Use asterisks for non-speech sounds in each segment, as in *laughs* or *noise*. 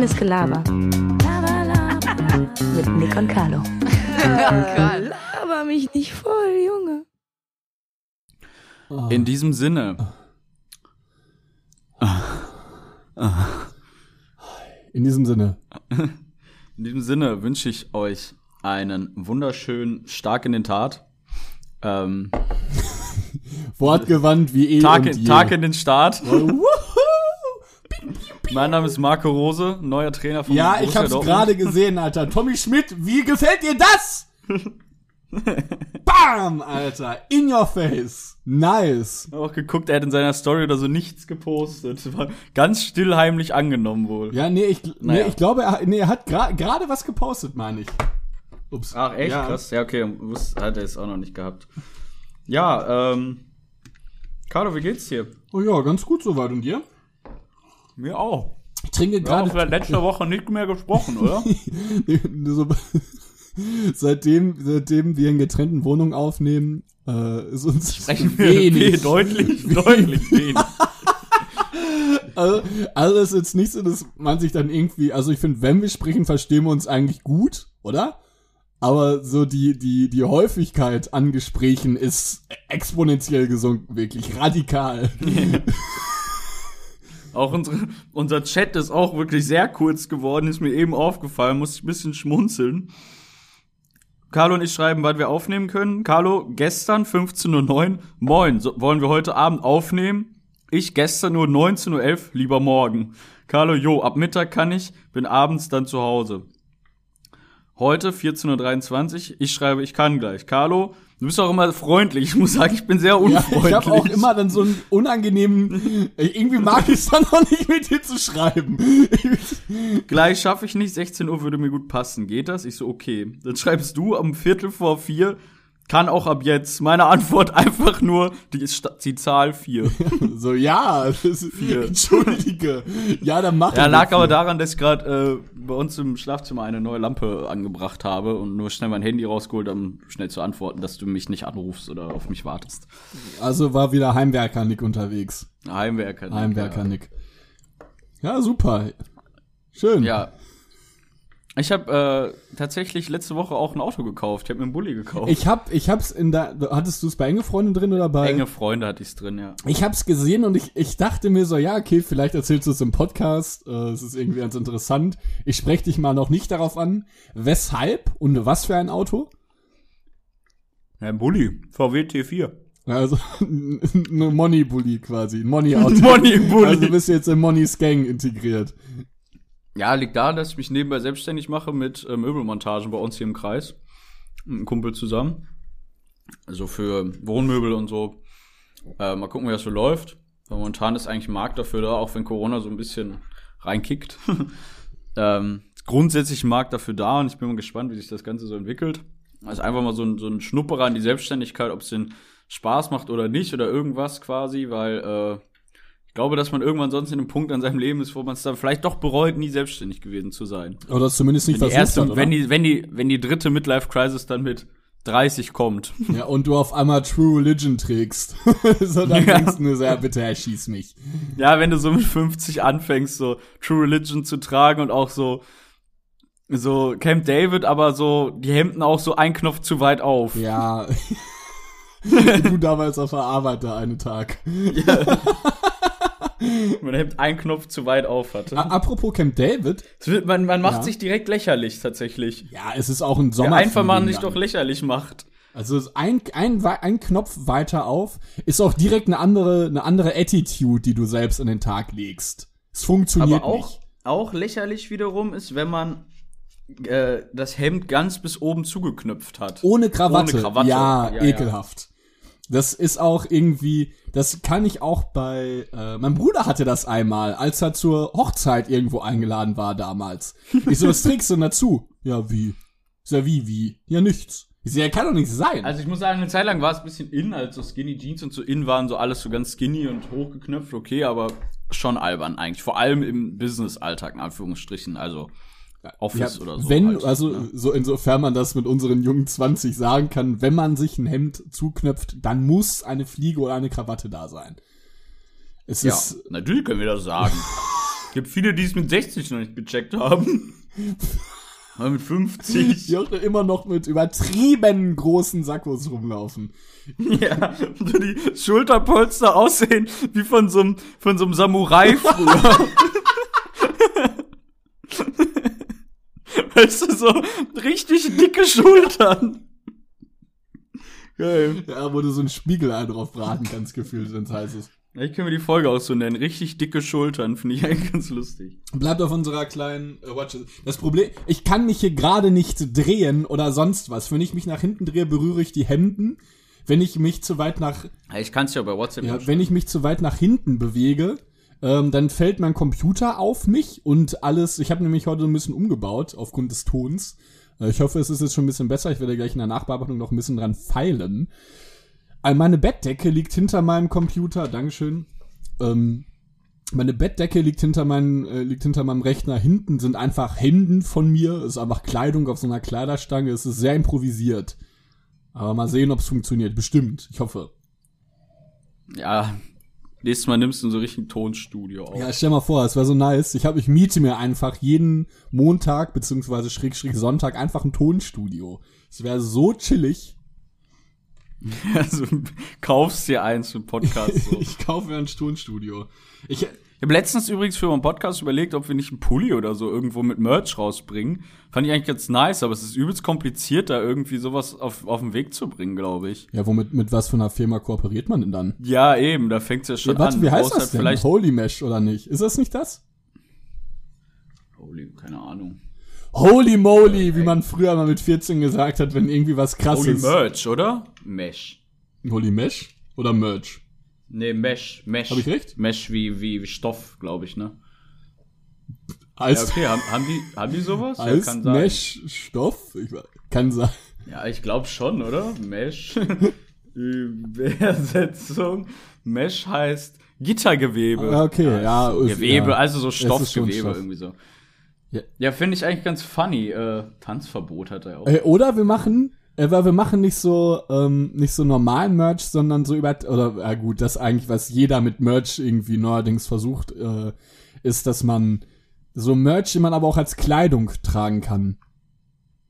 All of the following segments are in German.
Reines Gelaber. Mit Nick und Carlo. Laber mich nicht voll, Junge. In diesem Sinne. In diesem Sinne. *laughs* In diesem Sinne wünsche ich euch einen wunderschönen Stark in den Tat. Ähm, *laughs* Wortgewandt wie eh Tag, und in, je. Tag in den Start. *laughs* Mein Name ist Marco Rose, neuer Trainer von Ja, Borussia ich hab's gerade gesehen, Alter. Tommy Schmidt, wie gefällt dir das? *laughs* Bam, Alter. In your face. Nice. auch geguckt, er hat in seiner Story oder so nichts gepostet. War ganz still heimlich angenommen wohl. Ja, nee, ich, nee, Naja. ich glaube, er, nee, er hat gra- gerade was gepostet, meine ich. Ups. Ach, echt? Ja. Krass. Ja, okay, hat er es auch noch nicht gehabt. Ja, ähm. Carlo, wie geht's dir? Oh ja, ganz gut soweit. Und dir? Mir auch. Ich trinke Wir haben gerade. letzter Woche nicht mehr gesprochen, oder? *laughs* *laughs* seitdem, seitdem wir in getrennten Wohnungen aufnehmen, äh, ist uns Sprechen *laughs* wir wenig. deutlich, deutlich wenig. Also, also ist jetzt nicht so, dass man sich dann irgendwie, also ich finde, wenn wir sprechen, verstehen wir uns eigentlich gut, oder? Aber so die, die, die Häufigkeit an Gesprächen ist exponentiell gesunken, wirklich radikal. Auch unsere, unser Chat ist auch wirklich sehr kurz geworden, ist mir eben aufgefallen, muss ich ein bisschen schmunzeln. Carlo und ich schreiben, wann wir aufnehmen können. Carlo, gestern 15.09 Uhr, moin, so, wollen wir heute Abend aufnehmen? Ich gestern nur 19.11 Uhr, lieber morgen. Carlo, jo, ab Mittag kann ich, bin abends dann zu Hause. Heute 14.23 Uhr, ich schreibe, ich kann gleich. Carlo, du bist auch immer freundlich. Ich muss sagen, ich bin sehr Ja, unfreundlich. ich habe auch immer dann so einen unangenehmen, irgendwie mag ich es dann auch nicht mit dir zu schreiben. *laughs* Gleich schaffe ich nicht, 16 Uhr würde mir gut passen. Geht das? Ich so, okay. Dann schreibst du am Viertel vor vier, kann auch ab jetzt. Meine Antwort *laughs* einfach nur die, die Zahl vier. *laughs* So, ja, das ist, Vier. *laughs* entschuldige. Ja, dann mach Ja, ich lag das aber daran, dass ich gerade äh, bei uns im Schlafzimmer eine neue Lampe angebracht habe und nur schnell mein Handy rausgeholt, um schnell zu antworten, dass du mich nicht anrufst oder auf mich wartest. Also war wieder Heimwerker-Nick unterwegs. Heimwerker. Heimwerker Nick. Ja, super. Schön. Ja. Ich habe äh, tatsächlich letzte Woche auch ein Auto gekauft. Ich habe mir einen Bulli gekauft. Ich hab, ich hab's in der, hattest du es bei enge Freundin drin oder bei? Enge Freunde hatte ich's drin, ja. Ich hab's gesehen und ich, ich dachte mir so, ja, okay, vielleicht erzählst du es im Podcast. Äh, Es ist irgendwie ganz interessant. Ich spreche dich mal noch nicht darauf an. Weshalb und was für ein Auto? Ja, ein Bulli. VW T4. Also, *laughs* eine Money-Bully quasi, ein Money-Auto. *laughs* Money-Bully. Also du bist jetzt in Money's Gang integriert. Ja, liegt daran, dass ich mich nebenbei selbstständig mache mit äh, Möbelmontagen bei uns hier im Kreis. Mit einem Kumpel zusammen. Also für Wohnmöbel und so. Äh, mal gucken, wie das so läuft. Weil momentan ist eigentlich ein Markt dafür da, auch wenn Corona so ein bisschen reinkickt. *laughs* ähm, grundsätzlich ein Markt dafür da und ich bin mal gespannt, wie sich das Ganze so entwickelt. Also einfach mal so ein, so ein Schnupperer an die Selbstständigkeit, ob es den Spaß macht oder nicht oder irgendwas quasi, weil äh, ich glaube, dass man irgendwann sonst in einem Punkt an seinem Leben ist, wo man es dann vielleicht doch bereut, nie selbstständig gewesen zu sein. Oder zumindest nicht Wenn versucht erste, hat, oder? wenn, die, wenn, die, wenn die dritte Midlife-Crisis dann mit 30 kommt. *laughs* Ja, und du auf einmal True Religion trägst. *laughs* so, dann Ja. denkst du nur so, ja, bitte erschieß mich. Ja, wenn du so mit 50 anfängst, so True Religion zu tragen und auch so, so Camp David, aber so die Hemden auch so ein Knopf zu weit auf. Ja. *laughs* du damals auf der Arbeit da einen Tag. Mein Hemd ein Knopf zu weit auf hatte. A apropos Camp David. Wird- Man, man macht Ja. sich direkt lächerlich tatsächlich. Ja, es ist auch ein Sommer. einfach man sich doch lächerlich macht. Also ein, ein, ein Knopf weiter auf ist auch direkt eine andere, eine andere Attitude, die du selbst an den Tag legst. Es funktioniert Aber auch, nicht. auch lächerlich wiederum ist, wenn man äh, das Hemd ganz bis oben zugeknüpft hat. Ohne Krawatte. Ohne Krawatte. Ja, Ja, ja. Das ist auch irgendwie, das kann ich auch bei, äh, mein Bruder hatte das einmal, als er zur Hochzeit irgendwo eingeladen war damals. Ich so, was trägst du denn dazu? Ja, wie? Ich so, wie, wie? Ja, nichts. Ich so, ja, kann doch nicht sein. Also ich muss sagen, eine Zeit lang war es ein bisschen in, als so Skinny Jeans und so in waren, so alles so ganz skinny und hochgeknöpft, okay, aber schon albern eigentlich. Vor allem im Business-Alltag, in Anführungsstrichen, also Office Ja, oder so. wenn, halt, also ne? so insofern man das mit unseren jungen 20 sagen kann, wenn man sich ein Hemd zuknöpft, dann muss eine Fliege oder eine Krawatte da sein. Es Ja, ist, natürlich können wir das sagen. Gibt viele, die es mit 60 noch nicht gecheckt haben. *laughs* Aber mit 50. Die auch immer noch mit übertrieben großen Sackos rumlaufen. *laughs* Ja, so die Schulterpolster aussehen wie von so einem, von so einem Samurai früher. *laughs* weißt du, so richtig dicke Schultern. Geil. Ja, wo du so ein Spiegelei drauf braten kannst, gefühlt, wenn's heiß ist. Ich können wir die Folge auch so nennen. Richtig dicke Schultern, finde ich *laughs* eigentlich ganz lustig. Bleibt auf unserer kleinen äh, Watch. Das Problem, ich kann mich hier gerade nicht drehen oder sonst was. Wenn ich mich nach hinten drehe, berühre ich die Hemden. Wenn ich mich zu weit nach, Ich kann es ja bei WhatsApp ja, wenn ich mich zu weit nach hinten bewege, ähm, dann fällt mein Computer auf mich und alles. Ich habe nämlich heute ein bisschen umgebaut aufgrund des Tons. Äh, ich hoffe, es ist jetzt schon ein bisschen besser. Ich werde gleich in der Nachbearbeitung noch ein bisschen dran feilen. Äh, Meine Bettdecke liegt hinter meinem Computer. Dankeschön. Ähm, meine Bettdecke liegt hinter, meinem äh, liegt hinter meinem Rechner. Hinten sind einfach Hemden von mir. Es ist einfach Kleidung auf so einer Kleiderstange. Es ist sehr improvisiert. Aber mal sehen, ob es funktioniert. Bestimmt. Ich hoffe. Ja, nächstes Mal nimmst du so richtig ein Tonstudio auf. Ja, stell mal vor, es wäre so nice. Ich habe, ich miete mir einfach jeden Montag beziehungsweise Schrägstrich Sonntag einfach ein Tonstudio. Es wäre so chillig. *laughs* Also kaufst dir eins für einen Podcast. So. *laughs* ich kaufe mir ein Tonstudio. Ich, Ich habe letztens übrigens für meinen Podcast überlegt, ob wir nicht einen Pulli oder so irgendwo mit Merch rausbringen. Fand ich eigentlich ganz nice, aber es ist übelst kompliziert, da irgendwie sowas auf, auf den Weg zu bringen, glaube ich. ja, womit mit was für einer Firma kooperiert man denn dann? Ja, eben, da fängt's ja schon Ja, warte, an. wie Du heißt das denn? Vielleicht, Holy Mesh oder nicht? Ist das nicht das? Holy, keine Ahnung. Holy moly, wie man früher mal mit 14 gesagt hat, wenn irgendwie was Holy krasses. Merch, oder? Mesh. Holy Mesh oder Merch? Nee, Mesh, Mesh. Hab ich recht? Mesh wie, wie, wie Stoff, glaube ich, ne? Ja, Als, okay, haben, haben die, haben die sowas? ja, als kann sein. Mesh-Stoff? Ich, we- kann sein. Ja, ich glaube schon, oder? Mesh. *laughs* Übersetzung. Mesh heißt Gittergewebe. Ah, okay, ja. ist- Gewebe, ja. also so Stoffgewebe Stoff. irgendwie so. Ja. Ja, finde ich eigentlich ganz funny. Äh, Tanzverbot hat er auch. Äh, oder wir machen, äh, weil wir machen nicht so, ähm, nicht so normalen Merch, sondern so über, oder, ja gut, das eigentlich, was jeder mit Merch irgendwie neuerdings versucht, äh, ist, dass man so Merch, die man aber auch als Kleidung tragen kann.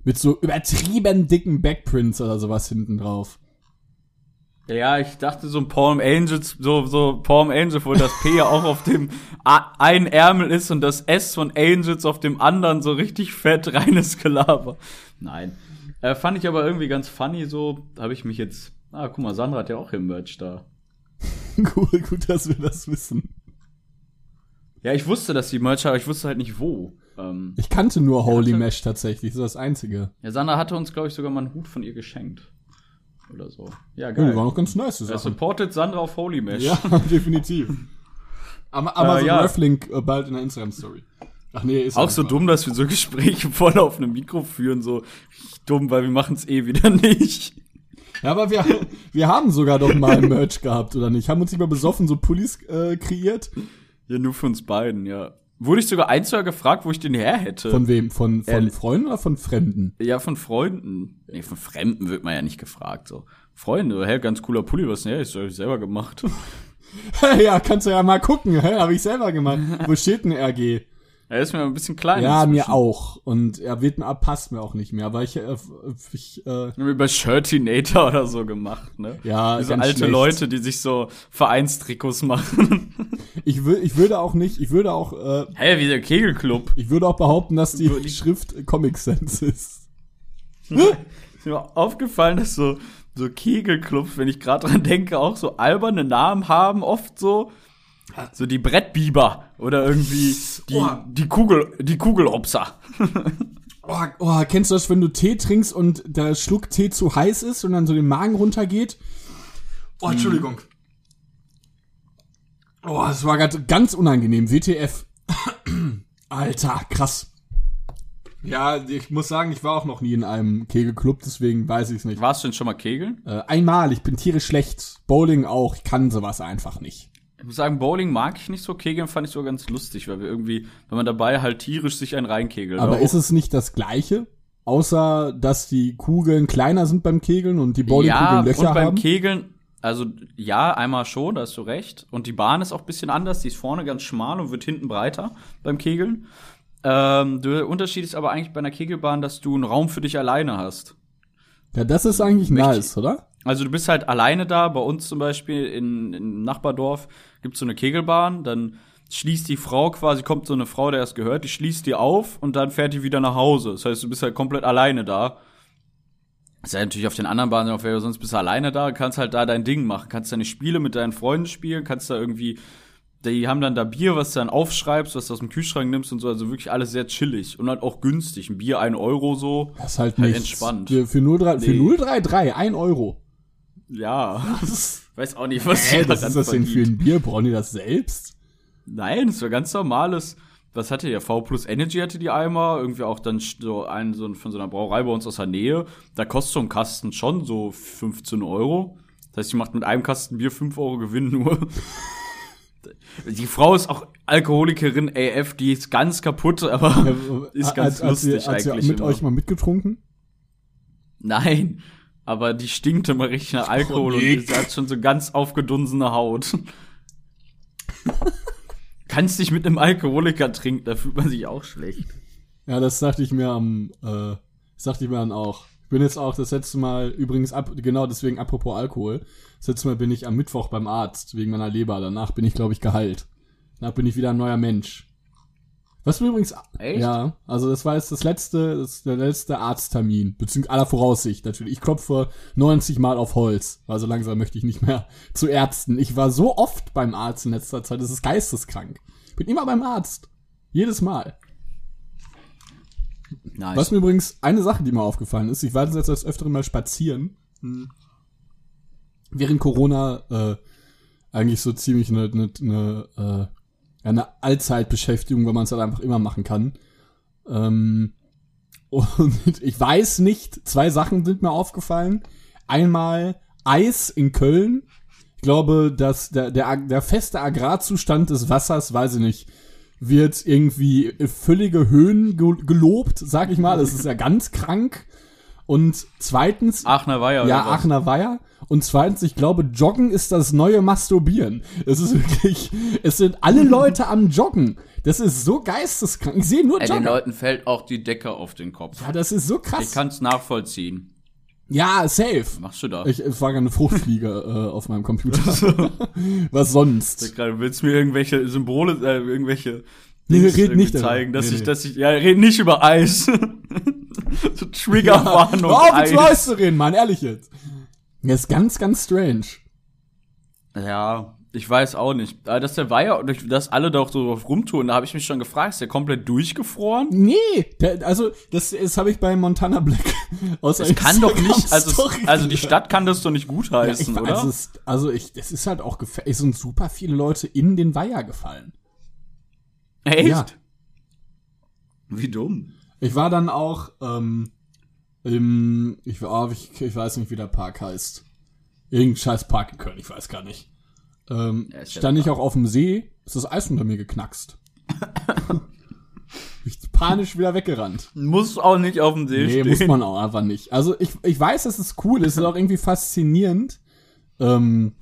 Mit so übertrieben dicken Backprints oder sowas hinten drauf. Ja, ich dachte so ein Palm Angels, so, so Palm Angel, wo das P ja auch auf dem einen Ärmel ist und das S von Angels auf dem anderen so richtig fett reines Gelaber. Nein. Äh, fand ich aber irgendwie ganz funny, so habe ich mich jetzt. Ah, guck mal, Sandra hat ja auch ihr Merch da. *laughs* cool, gut, dass wir das wissen. Ja, ich wusste, dass sie Merch hat, aber ich wusste halt nicht wo. Ähm, Ich kannte nur Holy hatte- Mesh tatsächlich, das ist das einzige. ja, Sandra hatte uns, glaube ich, sogar mal einen Hut von ihr geschenkt. Oder so. Ja, Ja, die war geil. noch ganz nice, die Er Sachen. supportet Sandra auf Holy Mesh. Ja, *laughs* definitiv. Aber, Äh, so ja. Äh, bald in der Instagram-Story. Ach nee, ist Auch so dumm, dass wir so *laughs* Gespräche voll auf einem Mikro führen, so dumm, weil wir machen es eh wieder *laughs* nicht. Ja, aber wir, wir haben sogar doch mal Merch gehabt, oder nicht? Haben uns nicht mal besoffen so Pullis äh, kreiert? Ja, nur für uns beiden, ja. Wurde ich sogar ein, zwei gefragt, wo ich den her hätte. Von wem? Von, von Ehrlich? Freunden oder von Fremden? ja, von Freunden. Nee, von Fremden wird man ja nicht gefragt, so. Freunde, hey, ganz cooler Pulli, was denn her? Ich hab ich selber gemacht. *laughs* ja, kannst du ja mal gucken, hä? Hab ich selber gemacht. Wo steht denn RG? Er ist mir ein bisschen klein. Ja, inzwischen. mir auch. Und er wird mir, passt mir auch nicht mehr. Aber ich, äh, ich äh, Haben wir bei Shirtinator oder so gemacht, ne? Ja, ganz alte schlecht. Leute, die sich so Vereinstrikots machen. *laughs* ich, will, ich würde auch nicht, ich würde auch, äh, Hä, wie der Kegelclub. ich würde auch behaupten, dass die Schrift Comic Sans ist. *laughs* Ist mir aufgefallen, dass so, so Kegelclubs, wenn ich gerade dran denke, auch so alberne Namen haben, oft so. *laughs* So die Brettbiber oder irgendwie die, Oh. die Kugel, die Kugelopser. Oh, *laughs* oh, kennst du das, wenn du Tee trinkst und der Schluck Tee zu heiß ist und dann so den Magen runtergeht? Oh, Entschuldigung. Oh, das war gerade ganz unangenehm. WTF. *clears throat* Alter, krass. Ja, ich muss sagen, ich war auch noch nie in einem Kegelclub, deswegen weiß ich es nicht. Warst du denn schon mal Kegeln? Äh, einmal, ich bin tierisch schlecht. Bowling auch, ich kann sowas einfach nicht. Ich muss sagen, Bowling mag ich nicht so. Kegeln fand ich so ganz lustig, weil wir irgendwie, wenn man dabei halt tierisch sich einen reinkegelt. Aber ist es nicht das Gleiche? Außer, dass die Kugeln kleiner sind beim Kegeln und die Bowlingkugeln ja, Löcher und beim haben? Kegeln, Also ja, einmal schon, da hast du recht. Und die Bahn ist auch ein bisschen anders. Die ist vorne ganz schmal und wird hinten breiter beim Kegeln. Ähm, der Unterschied ist aber eigentlich bei einer Kegelbahn, dass du einen Raum für dich alleine hast. Ja, das ist eigentlich nice, oder? Also du bist halt alleine da. Bei uns zum Beispiel in, im Nachbardorf gibt's so eine Kegelbahn. Dann schließt die Frau quasi, kommt so eine Frau, der es gehört, die schließt die auf und dann fährt die wieder nach Hause. Das heißt, du bist halt komplett alleine da. Das ist ja natürlich auf den anderen Bahnen auch, wäre sonst bist du alleine da, kannst halt da dein Ding machen, kannst deine Spiele mit deinen Freunden spielen, kannst da irgendwie, die haben dann da Bier, was du dann aufschreibst, was du aus dem Kühlschrank nimmst und so, also wirklich alles sehr chillig und halt auch günstig. Ein Bier, ein Euro so. Das ist halt Halt nichts. entspannt. Für, für, 03, für Nee. 033, 1 Euro. Ja. *laughs* Weiß auch nicht, was Hä, daran ist das denn für ein Bier? Brauchen die das selbst? Nein, das war ganz normales. Was hatte der? V plus Energy hatte die Eimer, irgendwie auch dann so einen so von so einer Brauerei bei uns aus der Nähe. Da kostet so ein Kasten schon so 15 Euro. Das heißt, die macht mit einem Kasten Bier 5 Euro Gewinn nur. *laughs* Die Frau ist auch Alkoholikerin AF, die ist ganz kaputt, aber *laughs* ist ganz Hat- hat sie- lustig hat sie eigentlich. mit immer. euch mal mitgetrunken? Nein, aber die stinkt immer richtig nach Alkohol und sie hat schon so ganz aufgedunsene Haut. *laughs* Kannst dich mit einem Alkoholiker trinken, da fühlt man sich auch schlecht. Ja, das dachte ich mir am, äh, das dachte ich mir dann auch. Ich bin jetzt auch das letzte Mal, übrigens, ab, genau deswegen, apropos Alkohol, das letzte Mal bin ich am Mittwoch beim Arzt, wegen meiner Leber. Danach bin ich, glaube ich, geheilt. Danach bin ich wieder ein neuer Mensch. Was mir übrigens, Echt? ja, also das war jetzt das letzte, das der letzte Arzttermin, beziehungsweise aller Voraussicht natürlich. Ich klopfe 90 Mal auf Holz, weil so langsam möchte ich nicht mehr *laughs* zu Ärzten. Ich war so oft beim Arzt in letzter Zeit, das ist geisteskrank. Bin immer beim Arzt. Jedes Mal. Nice. Was mir übrigens eine Sache, die mir aufgefallen ist, ich war jetzt das öfteren mal spazieren. Hm. Während Corona äh, eigentlich so ziemlich eine, eine, eine, äh, eine Allzeitbeschäftigung, weil man es halt einfach immer machen kann. Ähm, und *laughs* ich weiß nicht, zwei Sachen sind mir aufgefallen. Einmal Eis in Köln. Ich glaube, dass der, der, der feste Agrarzustand des Wassers, weiß ich nicht, wird irgendwie völlige Höhen ge gelobt, sag ich mal. Das ist ja ganz krank. Und zweitens, Aachener Weiher ja, oder was? Aachener Weiher. Und zweitens, ich glaube, Joggen ist das neue Masturbieren. Es ist wirklich, es sind alle Leute am Joggen. Das ist so geisteskrank. Ich sehe nur Ey, den. Leuten fällt auch die Decke auf den Kopf. Ja, das ist so Ich krass. kann's nachvollziehen. Ja, safe. Was machst du da? Ich, es war eine Fruchtfliege *laughs* äh, auf meinem Computer. *laughs* Was sonst? gerade willst du mir irgendwelche Symbole, äh, irgendwelche Nee, red nicht darüber. zeigen, dass Nee, ich, nee. dass ich, ja, red nicht über Eis. *laughs* *laughs* so Triggerwarnung. Hör auf, jetzt Eis zu reden, Mann, ehrlich jetzt. Das ist ganz, ganz strange. Ja, ich weiß auch nicht. Aber Dass der Weiher, durch das alle doch so drauf rumtun, da habe ich mich schon gefragt, ist der komplett durchgefroren? Nee, der, also das, das habe ich bei Montana Black *laughs* aus Es kann doch nicht, also, also die. Stadt kann das doch nicht Ja, gutheißen, ich, oder? also, es, also ich, das ist halt auch gefährlich. Es sind super viele Leute in den Weiher gefallen. Echt? Ja. Wie dumm. Ich war dann auch ähm, im, ich, war, ich, ich weiß nicht, wie der Park heißt. Irgendein scheiß Park in Köln, ich weiß gar nicht. Ähm, Ja, stand ich auch auf dem See, ist das Eis unter mir geknackst. *laughs* ich panisch wieder weggerannt. Muss auch nicht auf dem See Nee, stehen. muss man auch einfach nicht. Also ich, ich weiß, dass es cool ist, es ist auch irgendwie faszinierend, ähm,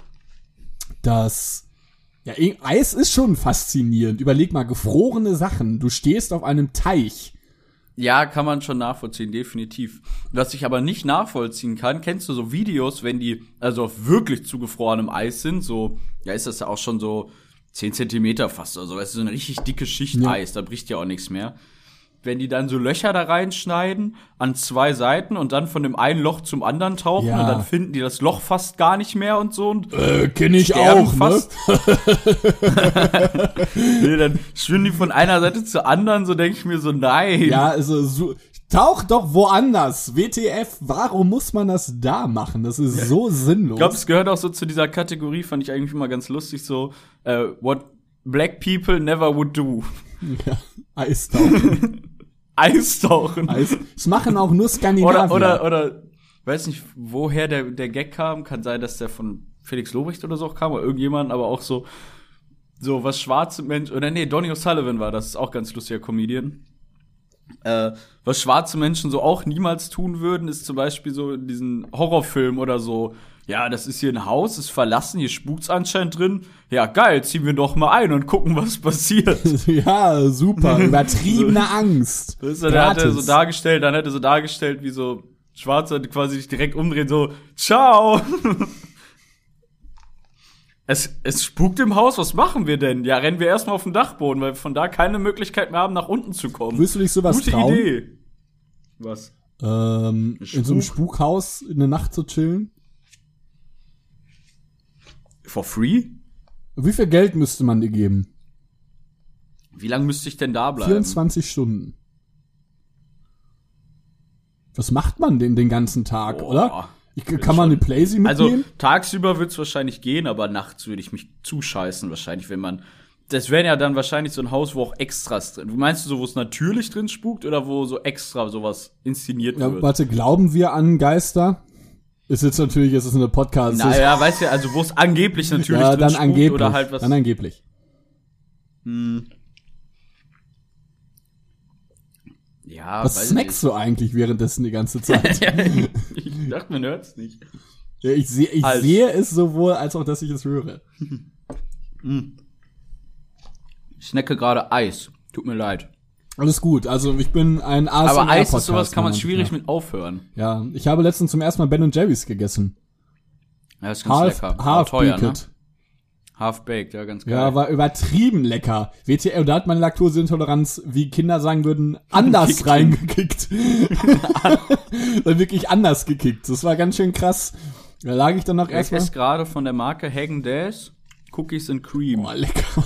dass ja, Eis ist schon faszinierend. Überleg mal, gefrorene Sachen. Du stehst auf einem Teich. Ja, kann man schon nachvollziehen, definitiv. Was ich aber nicht nachvollziehen kann, kennst du so Videos, wenn die also auf wirklich zugefrorenem Eis sind, so, ja, ist das ja auch schon so 10 Zentimeter fast oder so, weißt du, so eine richtig dicke Schicht Ja. Eis, da bricht ja auch nichts mehr. Wenn die dann so Löcher da reinschneiden, an zwei Seiten und dann von dem einen Loch zum anderen tauchen Ja. und dann finden die das Loch fast gar nicht mehr und so und Äh, kenn ich auch, fast. ne? *laughs* *laughs* nee, dann schwimmen die von einer Seite zur anderen, so denke ich mir so, nein. Ja, also so, tauch doch woanders. WTF, warum muss man das da machen? Das ist so sinnlos. Ich glaube, es gehört auch so zu dieser Kategorie, fand ich eigentlich immer ganz lustig, so, äh, what black people never would do. *laughs* ja, Eistauchen. Eistauchen. Eis. Das machen auch nur Skandinavier. Oder, oder, oder, weiß nicht, woher der, der Gag kam. Kann sein, dass der von Felix Lobrecht oder so auch kam, oder irgendjemand, aber auch so, so was schwarze Menschen, oder nee, Donny O'Sullivan war das, ist auch ganz lustiger Comedian. Äh, was schwarze Menschen so auch niemals tun würden, ist zum Beispiel so in diesen Horrorfilm oder so Ja, das ist hier ein Haus, ist verlassen, hier spukt's anscheinend drin. Ja, geil, ziehen wir doch mal ein und gucken, was passiert. *laughs* ja, super. *laughs* Übertriebene Angst. Das ist, dann hat er so dargestellt, dann hat er so dargestellt, wie so Schwarzer quasi sich direkt umdrehen, so, ciao. *laughs* Es, es spukt im Haus, was machen wir denn? Ja, rennen wir erstmal auf den Dachboden, weil wir von da keine Möglichkeit mehr haben, nach unten zu kommen. Willst du dich sowas Gute trauen? Idee. Was? Ähm, in so einem Spuk? Spukhaus in der Nacht zu chillen? For free? Wie viel Geld müsste man dir geben? Wie lange müsste ich denn da bleiben? 24 Stunden. Was macht man denn den ganzen Tag, Boah. oder? Ich, kann man eine Playsee Also mitnehmen? tagsüber wird's wahrscheinlich gehen, aber nachts würde ich mich zuscheißen wahrscheinlich, wenn man. Das wäre ja dann wahrscheinlich so ein Haus, wo auch Extras drin. Meinst du so, wo es natürlich drin spukt oder wo so extra sowas inszeniert ja, wird? warte, glauben wir an Geister? Ist jetzt natürlich, ist es eine Podcast. Naja, weißt du, also wo es angeblich *laughs* natürlich ja, dann angeblich. oder halt was. Dann angeblich. Hm. Ja, Was snackst du eigentlich währenddessen die ganze Zeit? *laughs* *laughs* ich dachte, man hört's nicht. ja, ich sehe ich Als- sehe es sowohl, als auch, dass ich es höre. Ich snacke gerade Eis. Tut mir leid. Alles gut, also ich bin ein ASMR Aber Eis ist sowas, kann man schwierig mit aufhören. Ja, ich habe letztens zum ersten Mal Ben Jerry's gegessen. Ja, ist ganz Half, lecker. Half teuer, ne? baked. Half-baked, ja, ganz geil. Ja, war übertrieben lecker. WTL, da hat meine Laktoseintoleranz, wie Kinder sagen würden, anders Gekickt. reingekickt. *laughs* Dann wirklich anders gekickt. Das war ganz schön krass. Da lag ich dann noch Ich erstmal. esse gerade von der Marke Hagen Dazs Cookies and Cream. Oh, lecker.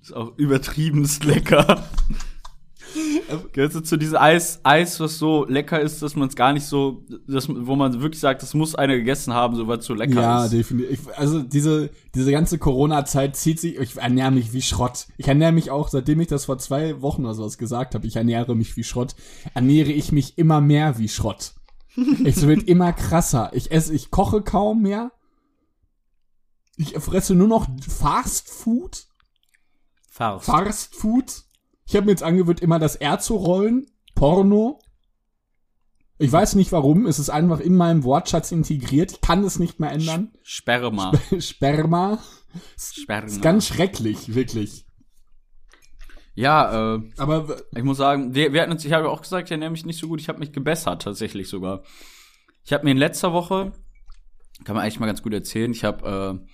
Ist auch übertriebenst lecker. *laughs* Gehört du zu diesem Eis, Eis, was so lecker ist, dass man es gar nicht so, dass, wo man wirklich sagt, das muss einer gegessen haben, so weil es so lecker Ja, ist. definitiv. Ich- Also diese, diese ganze Corona-Zeit zieht sich, ich ernähre mich wie Schrott. Ich ernähre mich auch, seitdem ich das vor zwei Wochen oder sowas gesagt habe, ich ernähre mich wie Schrott, ernähre ich mich immer mehr wie Schrott. *laughs* Es wird immer krasser. Ich esse, ich koche kaum mehr. Ich fresse nur noch Fast Food. Farce. Fast Food. Ich habe mir jetzt angewöhnt, immer das R zu rollen. Porno. Ich weiß nicht warum. Es ist einfach in meinem Wortschatz integriert. Ich kann es nicht mehr ändern. Sperma. *laughs* Sperma. Sperma. Ist ganz schrecklich, wirklich. ja, äh, Aber ich muss sagen, wir, wir hatten uns, ich habe auch gesagt, ich ernähre mich nicht so gut, ich habe mich gebessert, tatsächlich sogar. Ich habe mir in letzter Woche, kann man eigentlich mal ganz gut erzählen, ich habe äh,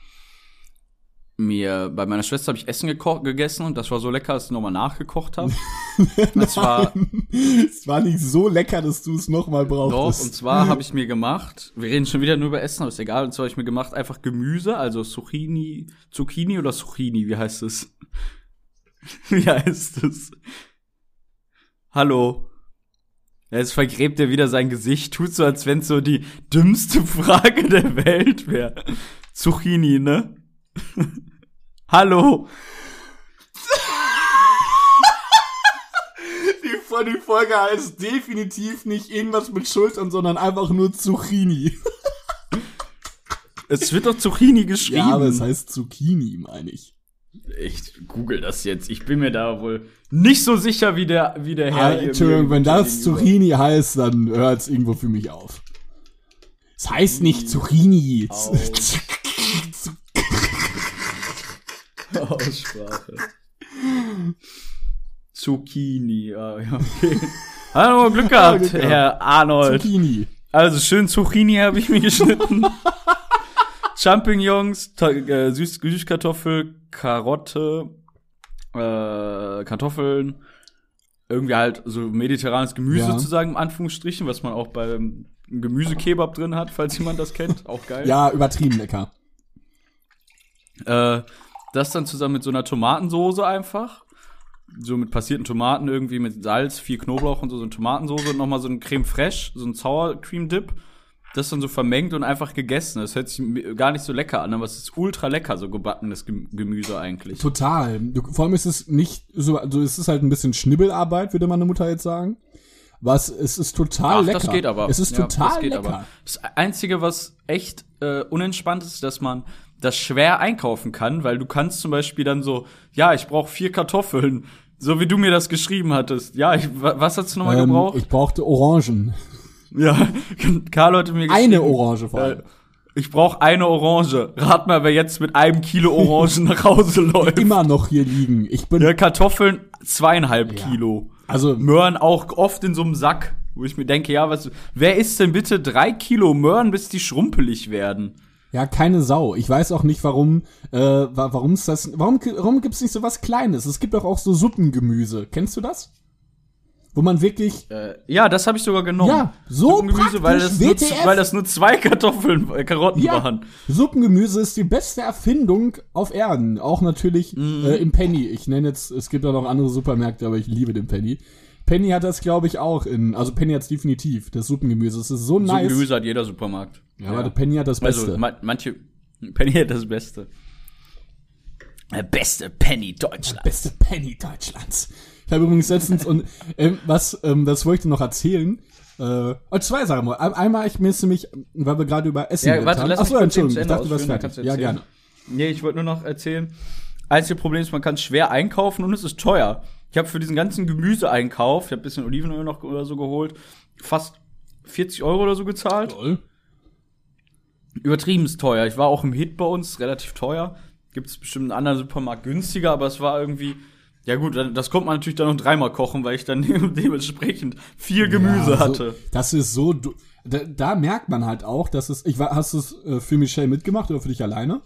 mir, bei meiner Schwester habe ich Essen gegessen und das war so lecker, dass ich nochmal nachgekocht habe. *laughs* das war, es war nicht so lecker, dass du es nochmal Doch, und zwar habe ich mir gemacht, wir reden schon wieder nur über Essen, aber ist egal, und zwar habe ich mir gemacht einfach Gemüse, also Zucchini, Zucchini oder Zucchini, wie heißt es? *laughs* Wie heißt es? Hallo? Jetzt vergräbt er wieder sein Gesicht, tut so, als wenn es so die dümmste *laughs* Frage der Welt wäre. Zucchini, ne? *laughs* Hallo? Die, die Folge heißt definitiv nicht irgendwas mit Schultern, sondern einfach nur Zucchini. *laughs* Es wird doch Zucchini geschrieben. Ja, aber es heißt Zucchini, meine ich. Ich google das jetzt. Ich bin mir da wohl nicht so sicher wie der, wie der Herr. Ah, Entschuldigung, wenn das. Zucchini heißt, dann hört es irgendwo für mich auf. Es heißt nicht Zucchini. *laughs* Au. Aussprache. Zucchini. Ah, ja, okay. Hallo, Glück gehabt, Glück gehabt. Herr Arnold. Zucchini. Also schön Zucchini habe ich mir geschnitten. *laughs* Champignons, äh, Süß Süßkartoffel, Karotte, äh, Kartoffeln, irgendwie halt so mediterranes Gemüse Ja. sozusagen, in Anführungsstrichen, was man auch beim Gemüsekebab drin hat, falls jemand das kennt. Auch geil. Ja, übertrieben lecker. Äh, das dann zusammen mit so einer Tomatensoße einfach. So mit passierten Tomaten irgendwie mit Salz, viel Knoblauch und so, so eine Tomatensoße und nochmal so ein Creme Fraiche, so ein Sour Cream Dip. Das dann so vermengt und einfach gegessen. Das hört sich gar nicht so lecker an, aber es ist ultra lecker, so gebackenes Gem- Gemüse eigentlich. Total. Vor allem ist es nicht so, also es ist halt ein bisschen Schnibbelarbeit, würde meine Mutter jetzt sagen. Was, es ist total Ach, lecker. das geht aber. Es ist Ja, total das lecker. Aber. Das Einzige, was echt äh, unentspannt ist, dass man das schwer einkaufen kann, weil du kannst zum Beispiel dann so, ja, ich brauche vier Kartoffeln, so wie du mir das geschrieben hattest. Ja, ich, wa- was hast du nochmal Ähm, gebraucht? ich brauchte Orangen. ja, *laughs* Karl hatte mir geschrieben. Eine Orange vor allem. Äh, Ich brauche eine Orange. Rat mal, wer jetzt mit einem Kilo Orangen nach Hause *laughs* läuft. Immer noch hier liegen. Ich bin, Ja, Kartoffeln zweieinhalb Ja. Kilo. also, Möhren auch oft in so einem Sack, wo ich mir denke, ja, was, wer isst denn bitte drei Kilo Möhren, bis die schrumpelig werden? Ja, keine Sau. Ich weiß auch nicht, warum, äh, wa- warum's das, warum, warum gibt's nicht so was Kleines? Es gibt doch auch so Suppengemüse. Kennst du das? Wo man wirklich, Äh, ja, das habe ich sogar genommen. Ja, so Suppengemüse, weil das, nur, weil das nur zwei Kartoffeln, äh, Karotten ja, waren. Suppengemüse ist die beste Erfindung auf Erden. Auch natürlich Mhm. äh, im Penny. Ich nenne jetzt, es gibt auch noch andere Supermärkte, aber ich liebe den Penny. Penny hat das, glaube ich, auch in, also Penny hat's definitiv, das Suppengemüse. Es ist so nice. Suppengemüse hat jeder Supermarkt. Ja, aber der Penny hat das Beste. Also, ma manche, Penny hat das Beste. Der beste Penny Deutschland. beste Penny Deutschlands. Ich habe übrigens letztens und *laughs* ähm, was, ähm, das wollte ich noch erzählen. Äh, und zwei Sachen. mal. Ein- Einmal, ich müsste mich, weil wir gerade über Essen Ja, warte, haben. lass Ach mich so, kurz eben Entschuldigung, ich dachte, du warst fertig. Ja, gerne. Nee, ich wollte nur noch erzählen. Einzige Problem ist, man kann schwer einkaufen und es ist teuer. Ich habe für diesen ganzen Gemüseeinkauf, ich habe ein bisschen Olivenöl noch oder so geholt, fast 40 Euro oder so gezahlt. Toll. Übertrieben teuer. Ich war auch im Hit bei uns, relativ teuer. Gibt es bestimmt einen anderen Supermarkt günstiger, aber es war irgendwie. Ja gut, das konnte man natürlich dann noch dreimal kochen, weil ich dann *laughs* dementsprechend viel Gemüse Ja, hatte. So, das ist so, da, da merkt man halt auch, dass es, ich war, hast du es äh, für Michelle mitgemacht oder für dich alleine?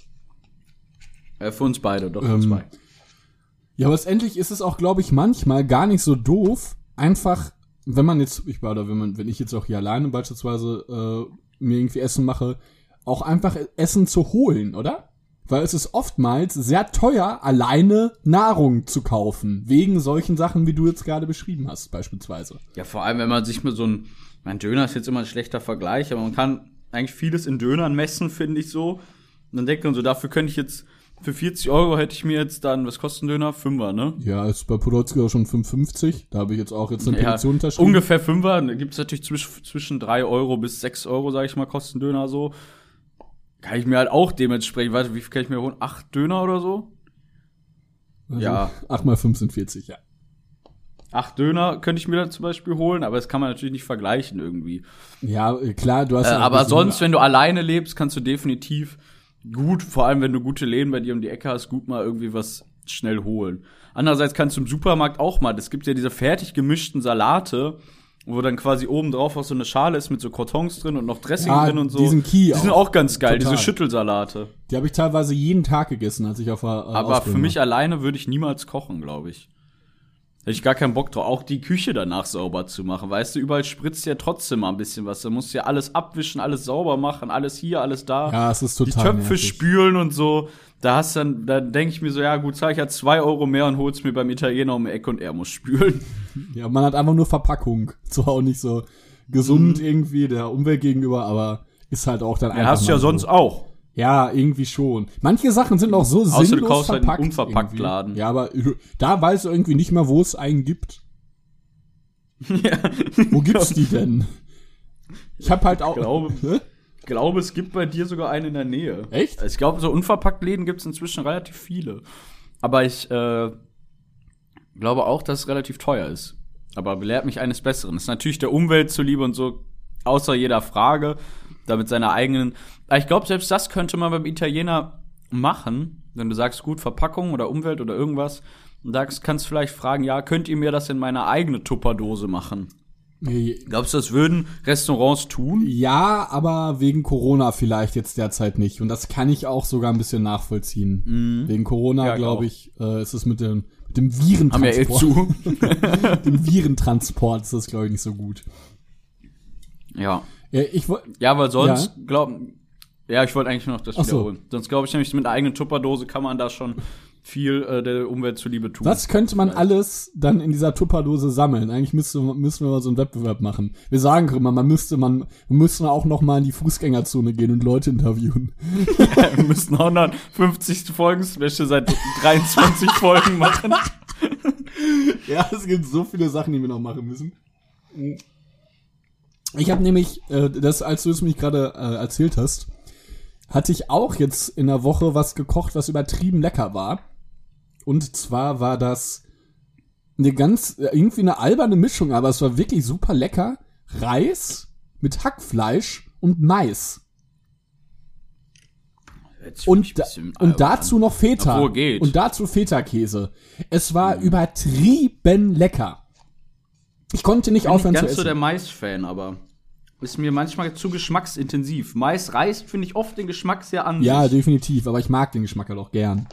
Äh, für uns beide, doch für Ähm, uns beide. Ja, aber letztendlich ist es auch, glaube ich, manchmal gar nicht so doof, einfach, wenn man jetzt, ich war oder wenn man, wenn ich jetzt auch hier alleine beispielsweise äh, mir irgendwie Essen mache, auch einfach Essen zu holen, oder? Weil es ist oftmals sehr teuer, alleine Nahrung zu kaufen, wegen solchen Sachen, wie du jetzt gerade beschrieben hast, beispielsweise. Ja, vor allem, wenn man sich mit so ein, mein Döner ist jetzt immer ein schlechter Vergleich, aber man kann eigentlich vieles in Dönern messen, finde ich so. Und dann denkt man so, dafür könnte ich jetzt, für 40 Euro hätte ich mir jetzt dann, was kostet ein Döner? Fünfer, ne? Ja, ist bei Podolski auch schon 5,50. Da habe ich jetzt auch jetzt eine Ja, Petition unterschrieben. ungefähr Fünfer. Da gibt es natürlich zwisch, zwischen drei Euro bis sechs Euro, sage ich mal, kosten Döner so. Kann ich mir halt auch dementsprechend, warte, wie viel kann ich mir holen? Acht Döner oder so? Also, ja. 8 mal 5 sind 40, ja. Acht Döner könnte ich mir da zum Beispiel holen, aber das kann man natürlich nicht vergleichen irgendwie. Ja, klar, du hast Äh, aber sonst, Hunger. wenn du alleine lebst, kannst du definitiv gut, vor allem wenn du gute Läden bei dir um die Ecke hast, gut mal irgendwie was schnell holen. Andererseits kannst du im Supermarkt auch mal, es gibt ja diese fertig gemischten Salate, wo dann quasi oben drauf auch so eine Schale ist mit so Kartons drin und noch Dressing Ah, drin und so. diesen Key die sind auch. auch ganz geil, Total. diese Schüttelsalate. Die habe ich teilweise jeden Tag gegessen, als ich auf der äh, Aber für Ausbildung mich war. alleine würde ich niemals kochen, glaube ich. Hätte ich gar keinen Bock drauf, auch die Küche danach sauber zu machen. Weißt du, überall spritzt ja trotzdem mal ein bisschen was. Da musst du ja alles abwischen, alles sauber machen, alles hier, alles da. Ja, es ist die total Töpfe nervig. spülen und so. Da hast dann, da denke ich mir so, ja gut, zahle ich ja zwei Euro mehr und hol's mir beim Italiener um die Ecke und er muss spülen. *laughs* Ja, man hat einfach nur Verpackung. *laughs* Zwar auch nicht so gesund Mhm. irgendwie der Umwelt gegenüber, aber ist halt auch dann Ja, einfach hast du ja mal sonst so. auch. Ja, irgendwie schon. Manche Sachen sind auch so Außer du sinnlos kaufst halt einen verpackt. unverpackt irgendwie. Laden. Ja, aber da weißt du irgendwie nicht mehr, wo es einen gibt. Wo gibt's die denn? Ich hab halt auch. glaube-? *laughs* Ich glaube, es gibt bei dir sogar einen in der Nähe. Echt? Ich glaube, so unverpackt Läden gibt es inzwischen relativ viele. Aber ich äh, glaube auch, dass es relativ teuer ist. Aber belehrt mich eines Besseren. Das ist natürlich der Umwelt zuliebe und so, außer jeder Frage, da mit seiner eigenen. Aber ich glaube, selbst das könnte man beim Italiener machen, wenn du sagst, gut, Verpackung oder Umwelt oder irgendwas. Und da kannst du vielleicht fragen, ja, könnt ihr mir das in meine eigene Tupperdose machen? Glaubst du, das würden Restaurants tun? Ja, aber wegen Corona vielleicht jetzt derzeit nicht. Und das kann ich auch sogar ein bisschen nachvollziehen. Wegen Corona, Mhm. Ja, glaube ich, äh, ist es mit dem, mit dem Haben wir eh Virentransport. zu. *laughs* dem Virentransport ist das, glaube ich, nicht so gut. ja. Ja, ich. Ja, weil sonst glauben. Ja, ich wollte eigentlich nur noch das Ach so. wiederholen. Sonst glaube ich nämlich, mit einer eigenen Tupperdose kann man da schon viel äh, der Umwelt zuliebe tun. Was könnte man alles dann in dieser Tupperdose sammeln? Eigentlich müsste, müssen wir mal so einen Wettbewerb machen. Wir sagen immer, man müsste, man, wir müssen auch noch mal in die Fußgängerzone gehen und Leute interviewen. wir müssen 150 Folgen Special seit 23 *laughs* Folgen machen. Ja, es gibt so viele Sachen, die wir noch machen müssen. Ich habe nämlich, äh, das, als du es mich gerade äh, erzählt hast, hatte ich auch jetzt in der Woche was gekocht, was übertrieben lecker war. Und zwar war das eine ganz, äh, irgendwie eine alberne Mischung, aber es war wirklich super lecker. Reis mit Hackfleisch und Mais. Und, da, und dazu noch Feta. Und dazu Feta-Käse. Es war Mhm. übertrieben lecker. Ich konnte nicht bin aufhören nicht zu ganz so essen. der Mais-Fan, aber ist mir manchmal zu geschmacksintensiv. Mais reißt, finde ich, oft den Geschmack sehr an. ja, sich. definitiv. Aber ich mag den Geschmack halt auch gern.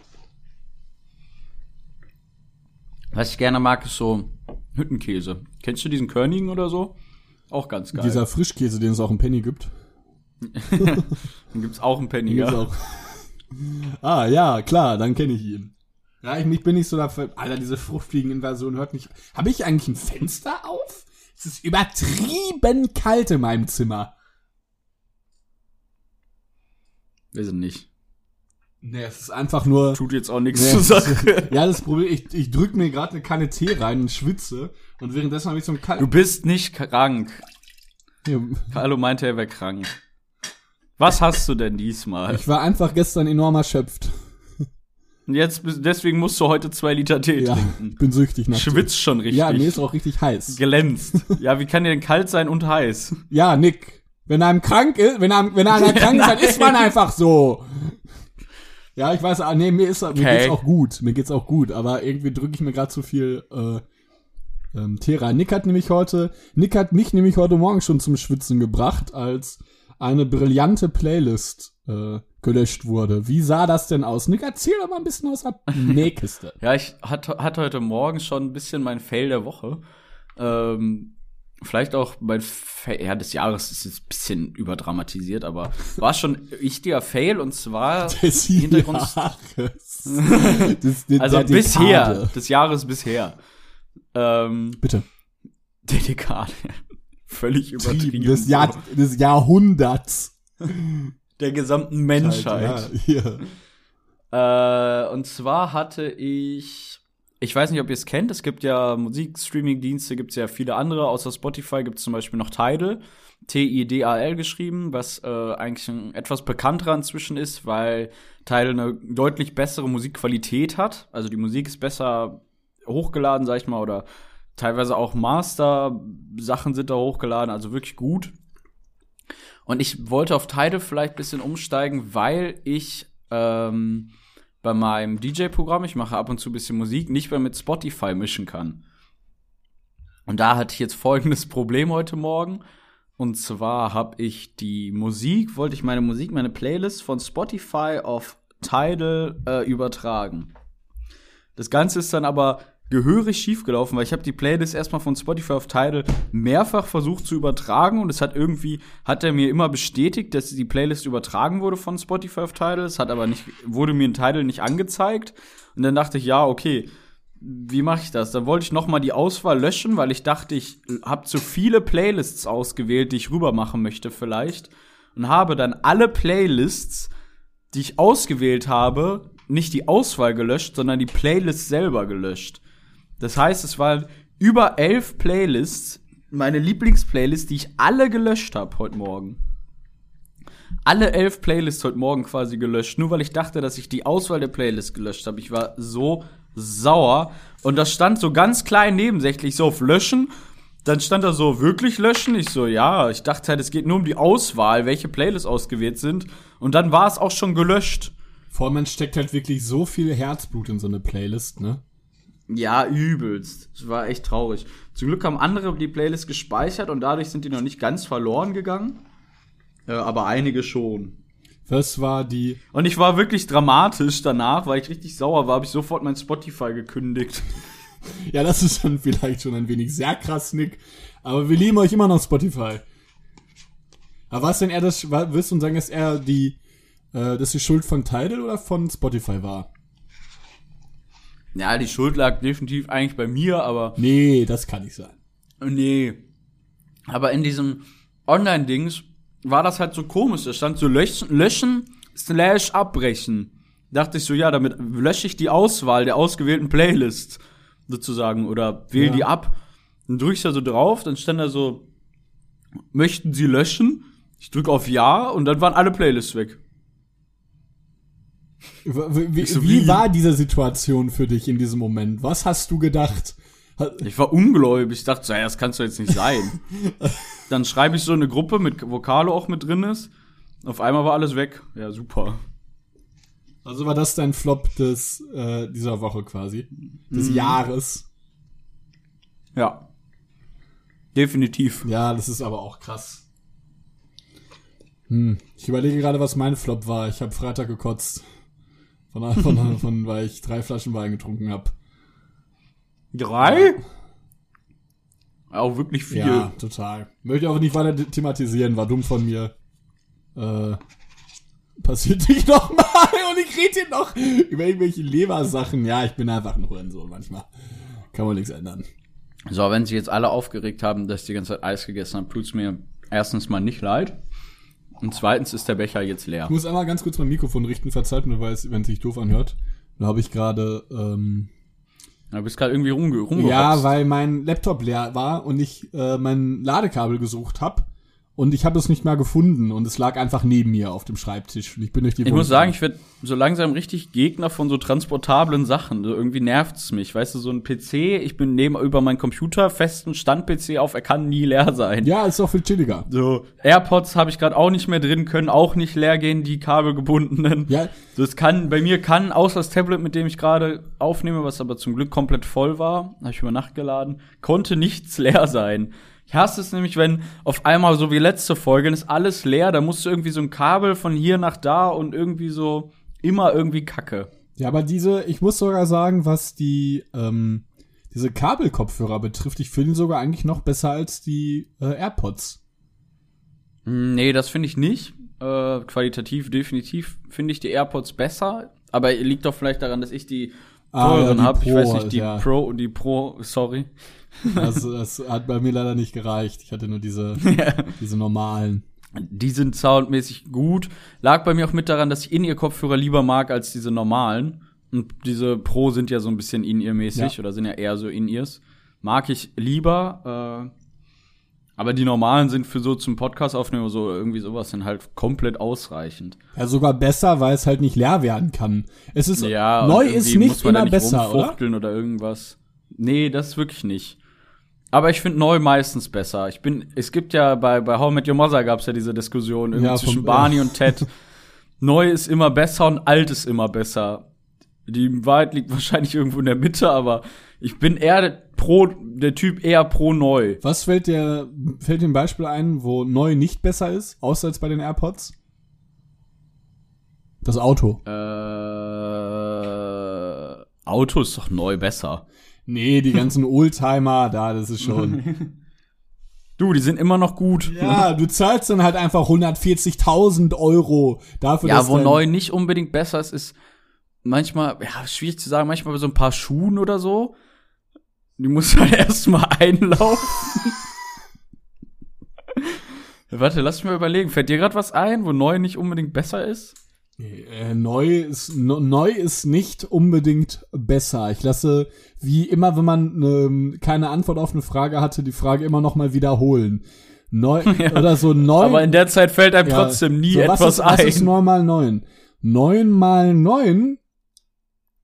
Was ich gerne mag, ist so Hüttenkäse. Kennst du diesen Körnigen oder so? Auch ganz geil. Dieser Frischkäse, den es auch im Penny gibt. *laughs* Dann gibt's auch einen Penny, Den ja. auch. ah, ja, klar, dann kenne ich ihn. Ja, ich, ich bin nicht so dafür. Alter, diese Fruchtfliegen-Invasion hört nicht. Habe ich eigentlich ein Fenster auf? Es ist übertrieben kalt in meinem Zimmer. Wir sind nicht. Nee, es ist einfach nur. Tut jetzt auch nichts Nee, Sache. ist- *laughs* ja, das Problem, ich, ich drück mir gerade eine Kanne Tee rein und schwitze. Und währenddessen habe ich so ein Du kalt. bist nicht krank. Carlo meinte, er wäre krank. Was hast du denn diesmal? Ich war einfach gestern enorm erschöpft. Und jetzt, deswegen musst du heute zwei Liter Tee Ja, trinken. ich bin süchtig nach Tee. Schwitzt schon richtig. Ja, mir ist auch richtig heiß. glänzt. *laughs* Ja, wie kann dir denn kalt sein und heiß? Ja, Nick. Wenn einem krank ist, wenn einem, wenn einer *laughs* krank ist, dann ist man einfach so. Ja, ich weiß, ah, nee, mir ist, mir Okay. geht's auch gut, mir geht's auch gut, aber irgendwie drücke ich mir gerade zu viel äh, ähm, Tee rein. Nick hat nämlich heute, Nick hat mich nämlich heute Morgen schon zum Schwitzen gebracht, als eine brillante Playlist äh, gelöscht wurde. Wie sah das denn aus? Nick, erzähl doch mal ein bisschen aus *laughs* der Nähkiste. Ja, ich hatte, hatte heute Morgen schon ein bisschen mein Fail der Woche. Ähm, vielleicht auch mein Fail, ja, des Jahres ist jetzt ein bisschen überdramatisiert, aber war schon richtiger Fail und zwar *laughs* Des Hintergrund- Jahres. *laughs* Des- der- also bisher, des Jahres bisher. Ähm, Bitte. der Dekade. Völlig übertrieben. Des, Jahr, des Jahrhunderts. Der gesamten Menschheit. Halt, ja, hier. Äh, und zwar hatte ich, ich weiß nicht, ob ihr es kennt, es gibt ja Musikstreaming-Dienste, gibt es ja viele andere, außer Spotify gibt es zum Beispiel noch Tidal, T-I-D-A-L geschrieben, was äh, eigentlich ein etwas bekannterer inzwischen ist, weil Tidal eine deutlich bessere Musikqualität hat. Also die Musik ist besser hochgeladen, sag ich mal, oder teilweise auch Master-Sachen sind da hochgeladen, also wirklich gut. Und ich wollte auf Tidal vielleicht ein bisschen umsteigen, weil ich ähm, bei meinem DJ-Programm, ich mache ab und zu ein bisschen Musik, nicht mehr mit Spotify mischen kann. Und da hatte ich jetzt folgendes *laughs* Problem heute Morgen. Und zwar habe ich die Musik, wollte ich meine Musik, meine Playlist von Spotify auf Tidal äh, übertragen. Das Ganze ist dann aber gehörig schiefgelaufen, weil ich habe die Playlist erstmal von Spotify auf Tidal mehrfach versucht zu übertragen und es hat irgendwie, hat er mir immer bestätigt, dass die Playlist übertragen wurde von Spotify auf Tidal, es hat aber nicht, wurde mir in Tidal nicht angezeigt und dann dachte ich, ja, okay, wie mache ich das? Dann wollte ich noch mal die Auswahl löschen, weil ich dachte, ich habe zu viele Playlists ausgewählt, die ich rüber machen möchte vielleicht und habe dann alle Playlists, die ich ausgewählt habe, nicht die Auswahl gelöscht, sondern die Playlist selber gelöscht. Das heißt, es waren über elf Playlists, meine Lieblingsplaylists, die ich alle gelöscht habe heute Morgen. Alle elf Playlists heute Morgen quasi gelöscht, nur weil ich dachte, dass ich die Auswahl der Playlist gelöscht habe. Ich war so sauer und das stand so ganz klein nebensächlich so auf Löschen. Dann stand da so wirklich löschen. Ich so ja, ich dachte halt, es geht nur um die Auswahl, welche Playlists ausgewählt sind. Und dann war es auch schon gelöscht. Vor allem, man steckt halt wirklich so viel Herzblut in so eine Playlist, ne? Ja, übelst. Es war echt traurig. Zum Glück haben andere die Playlist gespeichert und dadurch sind die noch nicht ganz verloren gegangen. Äh, aber einige schon. Das war die. Und ich war wirklich dramatisch danach, weil ich richtig sauer war, habe ich sofort mein Spotify gekündigt. *laughs* Ja, das ist dann vielleicht schon ein wenig sehr krass, Nick. Aber wir lieben euch immer noch Spotify. Aber was denn eher das, willst du sagen, dass er die, äh, dass die Schuld von Tidal oder von Spotify war? Ja, die Schuld lag definitiv eigentlich bei mir, aber Nee, das kann nicht sein. nee. Aber in diesem Online-Dings war das halt so komisch. Da stand so löschen, löschen slash abbrechen. Dachte ich so, ja, damit lösche ich die Auswahl der ausgewählten Playlist sozusagen oder wähle Ja. die ab. Dann drücke ich da so drauf, dann stand da so, möchten Sie löschen? Ich drücke auf Ja und dann waren alle Playlists weg. Wie, so, wie wie? war diese Situation für dich in diesem Moment? Was hast du gedacht? Ich war ungläubig. Ich dachte, so, ja, das kannst du jetzt nicht sein. *laughs* Dann schreibe ich so eine Gruppe, mit, wo Carlo auch mit drin ist. Auf einmal war alles weg. Ja, super. Also war das dein Flop des äh, dieser Woche quasi, des Mhm. Jahres. Ja. Definitiv. Ja, das ist aber auch krass. Hm. Ich überlege gerade, was mein Flop war. Ich habe Freitag gekotzt. Von, von, von, weil ich drei Flaschen Wein getrunken habe. Drei? Auch wirklich viel. Ja, total. Möchte ich auch nicht weiter thematisieren, war dumm von mir. Äh, passiert *laughs* nicht nochmal und ich rede hier noch über irgendwelche Lebersachen. Ja, ich bin einfach ein Hurensohn manchmal. Kann man nichts ändern. So, wenn sich jetzt alle aufgeregt haben, dass ich die ganze Zeit Eis gegessen habe, tut's mir erstens mal nicht leid. Und zweitens ist der Becher jetzt leer. Ich muss einmal ganz kurz mein Mikrofon richten, verzeiht mir, weil es, wenn es sich doof anhört. Da habe ich gerade, ähm, Du bist gerade irgendwie rumge rumgehopst. ja, weil mein Laptop leer war und ich äh, mein Ladekabel gesucht habe und ich habe es nicht mehr gefunden und es lag einfach neben mir auf dem Schreibtisch und ich bin durch die Ich muss sagen, ich werde so langsam richtig Gegner von so transportablen Sachen. So irgendwie nervt's mich. Weißt du, so ein PC, ich bin neben über meinen Computer festen Stand-PC auf, er kann nie leer sein. ja, ist auch viel chilliger. So, AirPods habe ich gerade auch nicht mehr drin, können auch nicht leer gehen, die kabelgebundenen. Ja, Das kann, bei mir kann, außer das Tablet, mit dem ich gerade aufnehme, was aber zum Glück komplett voll war, habe ich über Nacht geladen, konnte nichts *laughs* leer sein. Ich hasse es nämlich, wenn auf einmal, so wie letzte Folge, dann ist alles leer, da musst du irgendwie so ein Kabel von hier nach da und irgendwie so immer irgendwie Kacke. Ja, aber diese, ich muss sogar sagen, was die, ähm, diese Kabelkopfhörer betrifft, ich finde sogar eigentlich noch besser als die äh, AirPods. Mm, Nee, das finde ich nicht. Äh, qualitativ definitiv finde ich die AirPods besser, aber liegt doch vielleicht daran, dass ich die Ah, teuren ja, die habe. Ich weiß nicht, die ja. Pro und die Pro, sorry. Das, das hat bei mir leider nicht gereicht. Ich hatte nur diese, *laughs* diese normalen. Die sind soundmäßig gut. Lag bei mir auch mit daran, dass ich In-Ear-Kopfhörer lieber mag als diese normalen. Und diese Pro sind ja so ein bisschen In-Ear-mäßig Ja. oder sind ja eher so In-Ears. Mag ich lieber. Äh, aber die normalen sind für so zum Podcast aufnehmen oder so irgendwie sowas sind halt komplett ausreichend. Ja, sogar besser, weil es halt nicht leer werden kann. Es ist, Ja, neu ist nicht immer besser, oder? oder irgendwas. Nee, das ist wirklich nicht. Aber ich finde neu meistens besser. Ich bin, es gibt ja bei, bei How Met Your Mother gab es ja diese Diskussion irgendwie Ja, zwischen Barney *laughs* und Ted. neu ist immer besser und alt ist immer besser. Die Wahrheit liegt wahrscheinlich irgendwo in der Mitte, aber ich bin eher pro, der Typ eher pro neu. Was fällt dir, fällt dir ein Beispiel ein, wo neu nicht besser ist, außer als bei den AirPods? Das Auto. Äh, Auto ist doch neu besser. Nee, die ganzen *laughs* Oldtimer, da, das ist schon. Du, die sind immer noch gut. ja, du zahlst dann halt einfach 140.000 Euro dafür, Ja, dass wo dein- neu nicht unbedingt besser ist, ist manchmal, ja, schwierig zu sagen, manchmal bei so ein paar Schuhen oder so. Die muss halt *laughs* erstmal einlaufen. Warte, lass mich mal überlegen. Fällt dir gerade was ein, wo neu nicht unbedingt besser ist? Äh, neu ist neu ist nicht unbedingt besser. Ich lasse wie immer, wenn man ähm, keine Antwort auf eine Frage hatte, die Frage immer noch mal wiederholen. Neu *laughs* oder so neu. Aber in der Zeit fällt einem ja, trotzdem nie so, etwas was ist, ein. Was ist neun mal neun? Neun mal neun?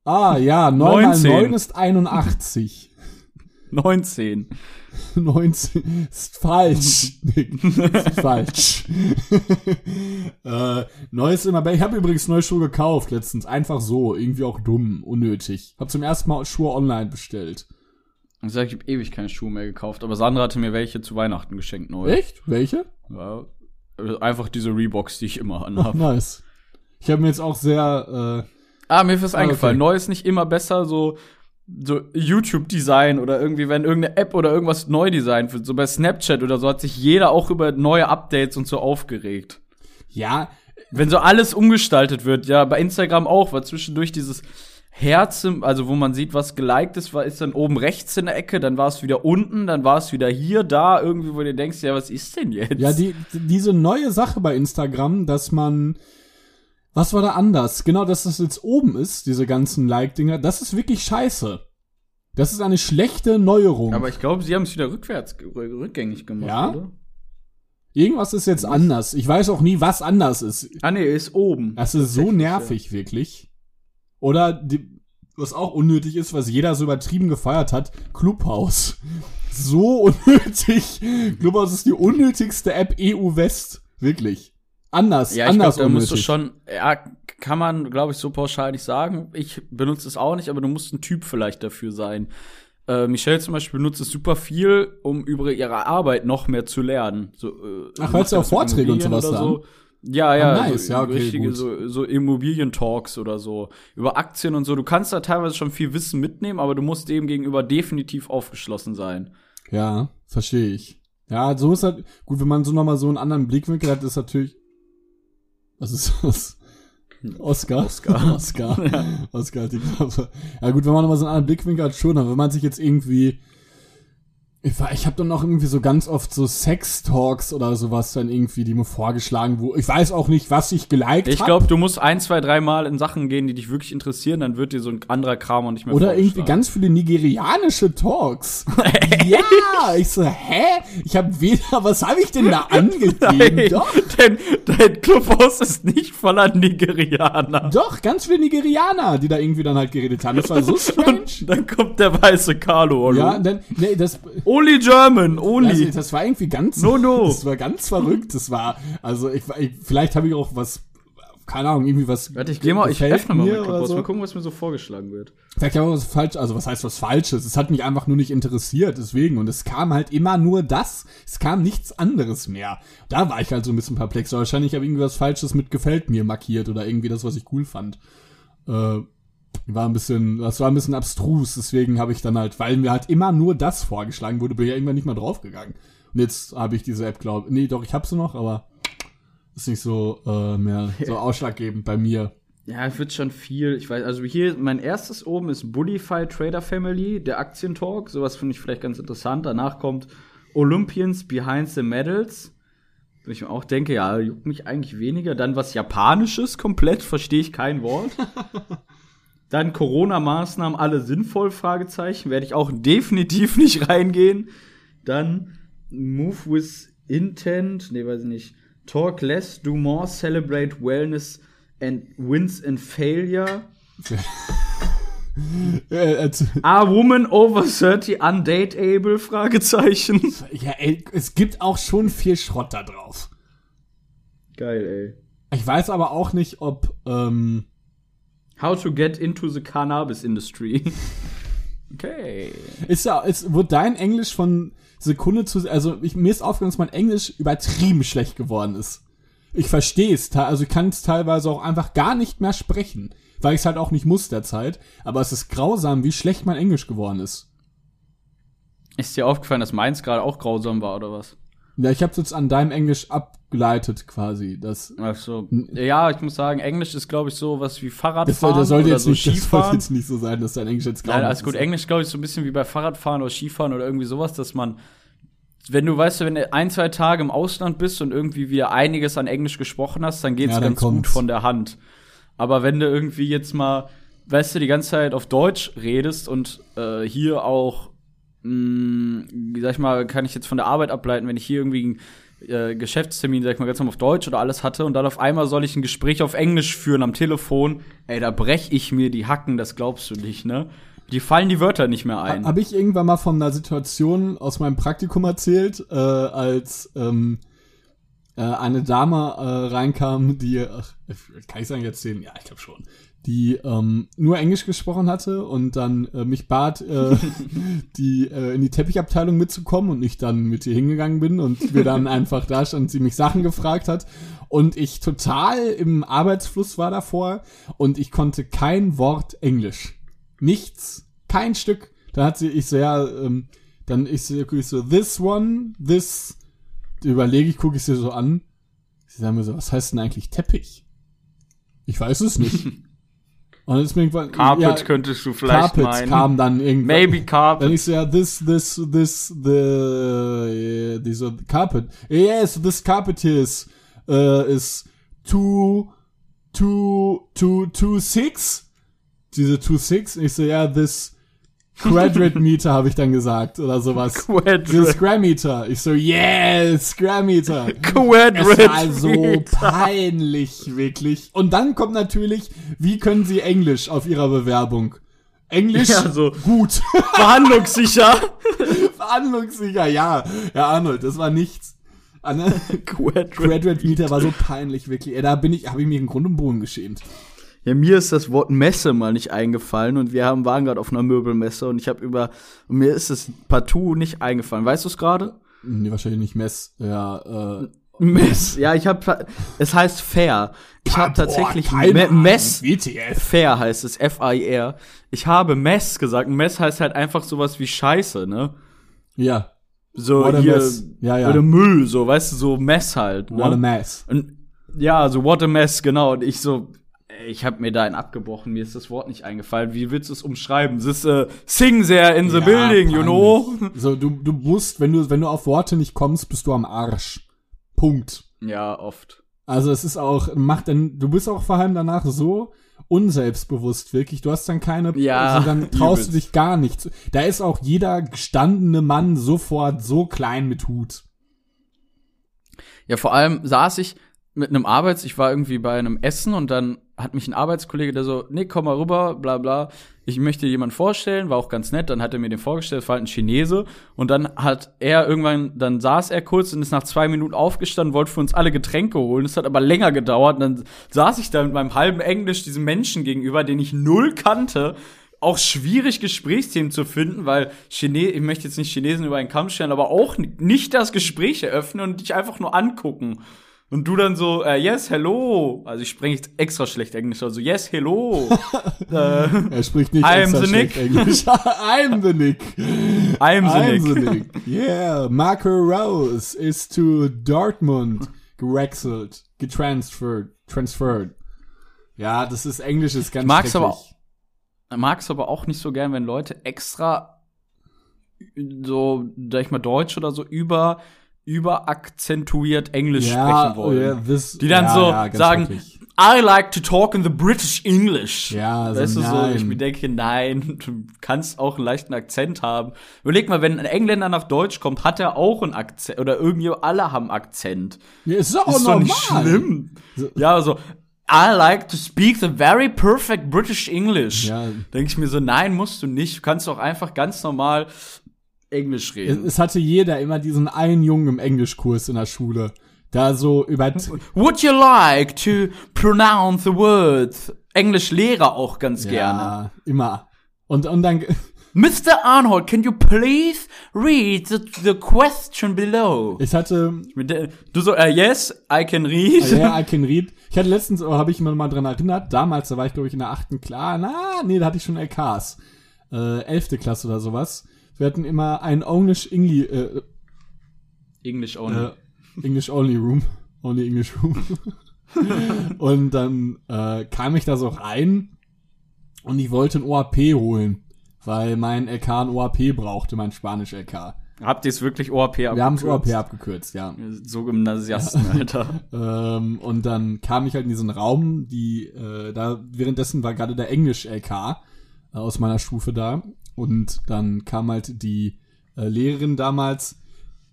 Ah ja, neun mal 19. neun ist 81. 19. 19 ist falsch. Ist falsch. *laughs* äh, neues immer. Ich habe übrigens neue Schuhe gekauft letztens. Einfach so. Irgendwie auch dumm. Unnötig. Hab zum ersten Mal Schuhe online bestellt. Ich sag, ich habe ewig keine Schuhe mehr gekauft, aber Sandra hatte mir welche zu Weihnachten geschenkt neu. Echt? Welche? Ja, also einfach diese Reeboks, die ich immer anhabe. nice. Ich habe mir jetzt auch sehr, äh, Ah, mir ist was Ah, eingefallen. okay. Neu ist nicht immer besser, so, so YouTube-Design oder irgendwie, wenn irgendeine App oder irgendwas neu designt wird. So bei Snapchat oder so hat sich jeder auch über neue Updates und so aufgeregt. ja, Wenn so alles umgestaltet wird, ja, bei Instagram auch, weil zwischendurch dieses Herz, also wo man sieht, was geliked ist, war, ist dann oben rechts in der Ecke, dann war es wieder unten, dann war es wieder hier, da, irgendwie, wo du denkst, ja, was ist denn jetzt? Ja, die, diese neue Sache bei Instagram, dass man, was war da anders? Genau, dass das jetzt oben ist, diese ganzen Like-Dinger, das ist wirklich scheiße. Das ist eine schlechte Neuerung. Aber ich glaube, sie haben es wieder rückwärts, rü- rückgängig gemacht, Ja? oder? Irgendwas ist jetzt anders. Ich weiß auch nie, was anders ist. Ah, nee, ist oben. Das ist so nervig, wirklich. Oder, die, was auch unnötig ist, was jeder so übertrieben gefeiert hat, Clubhouse. So *laughs* unnötig. Clubhouse ist die unnötigste App EU West. Wirklich. Anders, Ja, ich anders glaube, da musst du schon, ja, kann man, glaube ich, so pauschal nicht sagen. Ich benutze es auch nicht, aber du musst ein Typ vielleicht dafür sein. Äh, Michelle zum Beispiel benutzt es super viel, um über ihre Arbeit noch mehr zu lernen. So, äh, Ach, weil sie auch Vorträge und sowas oder so. Ja, ja, Ah, nice, so, ja, okay, richtige gut. so, so Immobilien-Talks oder so. Über Aktien und so. Du kannst da teilweise schon viel Wissen mitnehmen, aber du musst dem gegenüber definitiv aufgeschlossen sein. Ja, verstehe ich. Ja, so ist halt, gut, wenn man so nochmal so einen anderen Blickwinkel hat, ist natürlich, was ist das? Oscar? Oscar. *laughs* Oscar. Ja. Oscar hat die Klappe. Ja gut, wenn man nochmal so einen anderen Blickwinkel hat, schon, aber wenn man sich jetzt irgendwie, ich, war- ich habe dann auch irgendwie so ganz oft so Sex-Talks oder sowas dann irgendwie, die mir vorgeschlagen wurden. Ich weiß auch nicht, was ich geliked Ich hab. glaube, du musst ein, zwei, dreimal in Sachen gehen, die dich wirklich interessieren, dann wird dir so ein anderer Kram auch nicht mehr Oder irgendwie ganz viele nigerianische Talks. *laughs* ja, ich so, hä? Ich habe weder, was habe ich denn da *laughs* angegeben? Nein, Doch, Dein, dein Clubhaus ist nicht voller Nigerianer. doch, ganz viele Nigerianer, die da irgendwie dann halt geredet haben. Das war so *laughs* strange. Und dann kommt der weiße Carlo. hallo. ja, dann, nee, das, Only German, only. also, das war irgendwie ganz, No, no. das war ganz verrückt. Das war, also ich, ich vielleicht habe ich auch was, keine Ahnung, irgendwie was. Warte, ich geh mal, ich öffne mal mein so. mal gucken, was mir so vorgeschlagen wird. Vielleicht habe ich auch was falsch, also was heißt was Falsches? Es hat mich einfach nur nicht interessiert, deswegen. Und es kam halt immer nur das. Es kam nichts anderes mehr. Da war ich halt so ein bisschen perplex. Aber Wahrscheinlich habe ich irgendwie was Falsches mit gefällt mir markiert oder irgendwie das, was ich cool fand. Äh, war ein bisschen, das war ein bisschen abstrus, deswegen habe ich dann halt, weil mir halt immer nur das vorgeschlagen wurde, bin ich ja irgendwann nicht mal draufgegangen. Und jetzt habe ich diese App, glaube nee, doch, ich habe sie noch, aber ist nicht so äh, mehr *laughs* so ausschlaggebend bei mir. Ja, es wird schon viel. Ich weiß, also hier, mein erstes oben ist Bullify Trader Family, der Aktientalk. Sowas finde ich vielleicht ganz interessant. Danach kommt Olympians Behind the Medals. Wo ich mir auch denke, ja, juckt mich eigentlich weniger. Dann was Japanisches komplett, verstehe ich kein Wort. *laughs* Dann Corona-Maßnahmen, alle sinnvoll, Fragezeichen. Werde ich auch definitiv *laughs* nicht reingehen. Dann Move with Intent, nee, weiß ich nicht. Talk less, do more, celebrate wellness and wins and failure. *laughs* Are woman over 30 undateable? Fragezeichen. Ja, ey, es gibt auch schon viel Schrott da drauf. Geil, Ich weiß aber auch nicht, ob, ähm, ey. How to get into the cannabis industry. *laughs* Okay. ist ja, ist, wird dein Englisch von Sekunde zu, also ich, mir ist aufgefallen, dass mein Englisch übertrieben schlecht geworden ist. Ich verstehe es, also ich kann es teilweise auch einfach gar nicht mehr sprechen, weil ich es halt auch nicht muss derzeit, aber es ist grausam, wie schlecht mein Englisch geworden ist. Ist dir aufgefallen, dass meins gerade auch grausam war, oder was? Ja, ich habe jetzt an deinem Englisch abgeleitet quasi, das, Ach so. Ja, ich muss sagen, Englisch ist, glaube ich, so was wie das, Fahrradfahren soll, das sollte oder jetzt so nicht, das sollte Skifahren. jetzt nicht so sein, dass dein Englisch jetzt Nein, grauenhaft alles gut. ist. Englisch, glaube ich, so ein bisschen wie bei Fahrradfahren oder Skifahren oder irgendwie sowas, dass man, wenn du weißt, wenn du ein, zwei Tage im Ausland bist und irgendwie wieder einiges an Englisch gesprochen hast, dann geht's Ja, dann ganz gut kommt's. von der Hand. Aber wenn du irgendwie jetzt mal, weißt du, die ganze Zeit auf Deutsch redest und äh, hier auch, mh, sag ich mal, kann ich jetzt von der Arbeit ableiten, wenn ich hier irgendwie äh, Geschäftstermin, sag ich mal, ganz normal auf Deutsch oder alles hatte und dann auf einmal soll ich ein Gespräch auf Englisch führen am Telefon, ey, da brech ich mir die Hacken, das glaubst du nicht, ne? Die fallen die Wörter nicht mehr ein. Habe ich irgendwann mal von einer Situation aus meinem Praktikum erzählt, äh, als ähm, äh, eine Dame äh, reinkam, die, ach, kann ich sagen erzählen? Ja, ich glaube schon. Die ähm, nur Englisch gesprochen hatte und dann äh, mich bat, äh, *laughs* die äh, in die Teppichabteilung mitzukommen und ich dann mit ihr hingegangen bin und wir dann einfach da stand, sie mich Sachen gefragt hat und ich total im Arbeitsfluss war davor und ich konnte kein Wort Englisch. Nichts, kein Stück. Da hat sie, ich so, ja, ähm, dann ich so, ich so, this one, this, überlege ich, gucke ich sie so an. Sie sagen mir so, was heißt denn eigentlich Teppich? Ich weiß es nicht. *laughs* Und dann ist mir irgendwann, Carpet ja, könntest du vielleicht Carpets meinen. kam dann irgendwann. Maybe Dann Carpet. ich so, ja, this, this, this, the, uh, diese carpet. Yes, this carpet is, uh, is two, two, two, two, six. Diese two, six. Ich so, ja, this quadrate meter habe ich dann gesagt oder sowas. This Quadrate. square meter. Ich so, yes, square meter. Es Quadrate. war so peinlich, wirklich. Und dann kommt natürlich, wie können Sie Englisch auf Ihrer Bewerbung? Englisch Ja, so. gut. Verhandlungssicher. *laughs* Verhandlungssicher, ja. Herr Arnold, das war nichts. Anne, Quadrant Meter war so peinlich, wirklich. Ey, da bin ich, habe ich mir im Grund und Boden geschämt. Ja, mir ist das Wort Messe mal nicht eingefallen und wir haben, waren gerade auf einer Möbelmesse und ich habe über, und mir ist es partout nicht eingefallen. Weißt du es gerade? Nee, wahrscheinlich nicht Mess. Ja, äh, Mess. Ja, ich habe, es heißt Fair. Ich habe tatsächlich Me. Mess. WTF. Fair heißt es, F-I-R. Ich habe Mess gesagt. Mess heißt halt einfach sowas wie Scheiße, ne? Ja, So What hier, mess. Ja, ja. oder Müll, so, weißt du, so Mess halt. Ne? what a mess. Und, ja, so what a mess, genau. Und ich so, ich habe mir da einen abgebrochen, mir ist das Wort nicht eingefallen. Wie willst du es umschreiben? Es ist äh, sing there in the Ja, building, you know? So, du, du musst, wenn du, wenn du auf Worte nicht kommst, bist du am Arsch. Punkt. Ja, oft. Also es ist auch, macht dann, du bist auch vor allem danach so unselbstbewusst, wirklich. Du hast dann keine, Ja, also dann traust du dich gar nicht. Da ist auch jeder gestandene Mann sofort so klein mit Hut. Ja, vor allem saß ich mit einem Arbeits, ich war irgendwie bei einem Essen und dann hat mich ein Arbeitskollege, der so, nee, komm mal rüber, bla bla. Ich möchte dir jemanden vorstellen, war auch ganz nett. Dann hat er mir den vorgestellt, war halt ein Chinese. Und dann hat er irgendwann, dann saß er kurz und ist nach zwei Minuten aufgestanden, wollte für uns alle Getränke holen. Das hat aber länger gedauert. Und dann saß ich da mit meinem halben Englisch diesem Menschen gegenüber, den ich null kannte. Auch schwierig, Gesprächsthemen zu finden, weil Chine ich möchte jetzt nicht Chinesen über einen Kamm stellen, aber auch nicht das Gespräch eröffnen und dich einfach nur angucken. Und du dann so, äh, yes, hello. Also ich spreche jetzt extra schlecht Englisch, also yes, hello. *laughs* äh, Er spricht nicht I'm extra schlecht. Englisch. *laughs* I'm the Nick. I'm the I'm Nick. the Nick. Yeah, Marco Rose is to Dortmund gewechselt, getransferred, transferred. Ja, das ist Englisch, ist ganz mag's aber mag's aber auch nicht so gern, wenn Leute extra so, sag ich mal, Deutsch oder so über, überakzentuiert Englisch sprechen wollen. ja, this, Die dann ja, so ja, sagen, schrecklich. I like to talk in the British English. Ja, also weißt du so, ich mir denke, nein, du kannst auch einen leichten Akzent haben. Überleg mal, wenn ein Engländer nach Deutsch kommt, hat er auch einen Akzent oder irgendwie alle haben Akzent. Ja, ist doch auch ist doch normal. nicht schlimm. So- Ja, also I like to speak the very perfect British English. Ja. Denke ich mir so, nein, musst du nicht. Du kannst doch einfach ganz normal Englisch Es, reden. es hatte jeder immer diesen einen Jungen im Englischkurs in der Schule. Da so über *laughs* Would you like to pronounce the words? Englischlehrer auch ganz gerne. ja, immer. Und und dann *laughs* Mr. Arnold, can you please read the, the question below? ich hatte Du so, äh, yes, I can read. ja, *laughs* I can read. Ich hatte letztens, oh, habe ich mir mal dran erinnert, damals, da war ich glaube ich in der achten Klasse, na, nee, da hatte ich schon LKs. Äh, elfte Klasse oder sowas. Wir hatten immer ein English English äh, English only. äh, English Only Room. Only English Room. *laughs* und dann äh, kam ich da so rein und ich wollte ein OAP holen, weil mein LK ein OAP brauchte, mein Spanisch-LK. Habt ihr es wirklich OAP abgekürzt? Wir haben es OAP abgekürzt, ja. So Gymnasiasten, Alter. *laughs* Ähm, und dann kam ich halt in diesen Raum, die, äh, da währenddessen war gerade der Englisch-LK äh, aus meiner Stufe da. Und dann kam halt die äh, Lehrerin damals.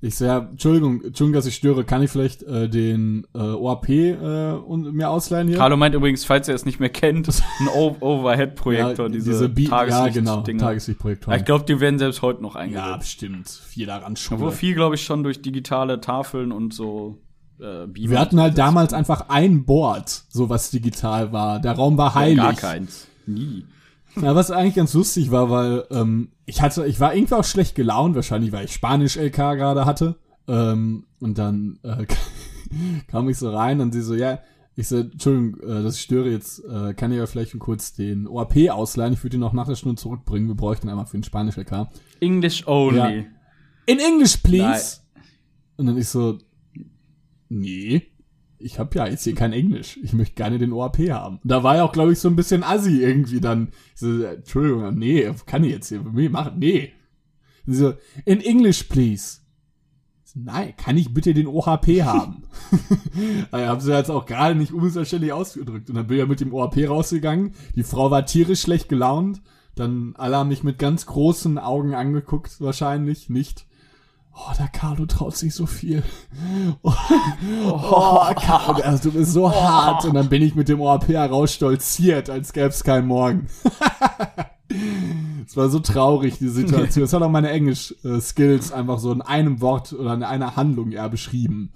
Ich so, ja, Entschuldigung, Entschuldigung, dass ich störe. Kann ich vielleicht äh, den äh, OAP äh, und, mir ausleihen hier? Carlo meint übrigens, falls ihr es nicht mehr kennt, ein Overhead-Projektor, *laughs* ja, diese, Bi- ja, genau. Tageslichtprojektoren. Ja, ich glaube, die werden selbst heute noch ja, eingesetzt. bestimmt. Jeder ran Obwohl viel, glaube ich, schon durch digitale Tafeln und so äh, Wir hatten halt damals einfach ein Board, so was digital war. Der Raum war heilig. Gar keins. Nie. Ja, was eigentlich ganz lustig war, weil ähm, ich hatte, ich war irgendwie auch schlecht gelaunt, wahrscheinlich, weil ich Spanisch LK gerade hatte. Ähm, und dann äh, *laughs* kam ich so rein und sie so, ja, ich so, Entschuldigung, äh, dass ich störe jetzt, äh, kann ich ja vielleicht kurz den OAP ausleihen, ich würde ihn noch nach der Stunde zurückbringen, wir bräuchten einmal für den Spanisch LK. English only. Ja. In English, please! Und dann ich so, nee, ich habe ja jetzt hier kein Englisch. Ich möchte gerne den OAP haben. Da war ja auch, glaube ich, so ein bisschen assi irgendwie dann. So, Entschuldigung, nee, kann ich jetzt hier nee, machen? Nee. So, in English, please. So, Nein, kann ich bitte den OHP haben? *laughs* also, haben sie jetzt auch gerade nicht unmissverständlich ausgedrückt. Und dann bin ich ja mit dem OHP rausgegangen. Die Frau war tierisch schlecht gelaunt. Dann alle haben mich mit ganz großen Augen angeguckt, wahrscheinlich nicht. Oh, der Carlo traut sich so viel. *laughs* Oh, oh Carlo, also du bist so hart. Und dann bin ich mit dem OAP heraus stolziert, als gäbe es keinen Morgen. *laughs* Es war so traurig, die Situation. Es hat auch meine Englisch-Skills einfach so in einem Wort oder in einer Handlung eher beschrieben.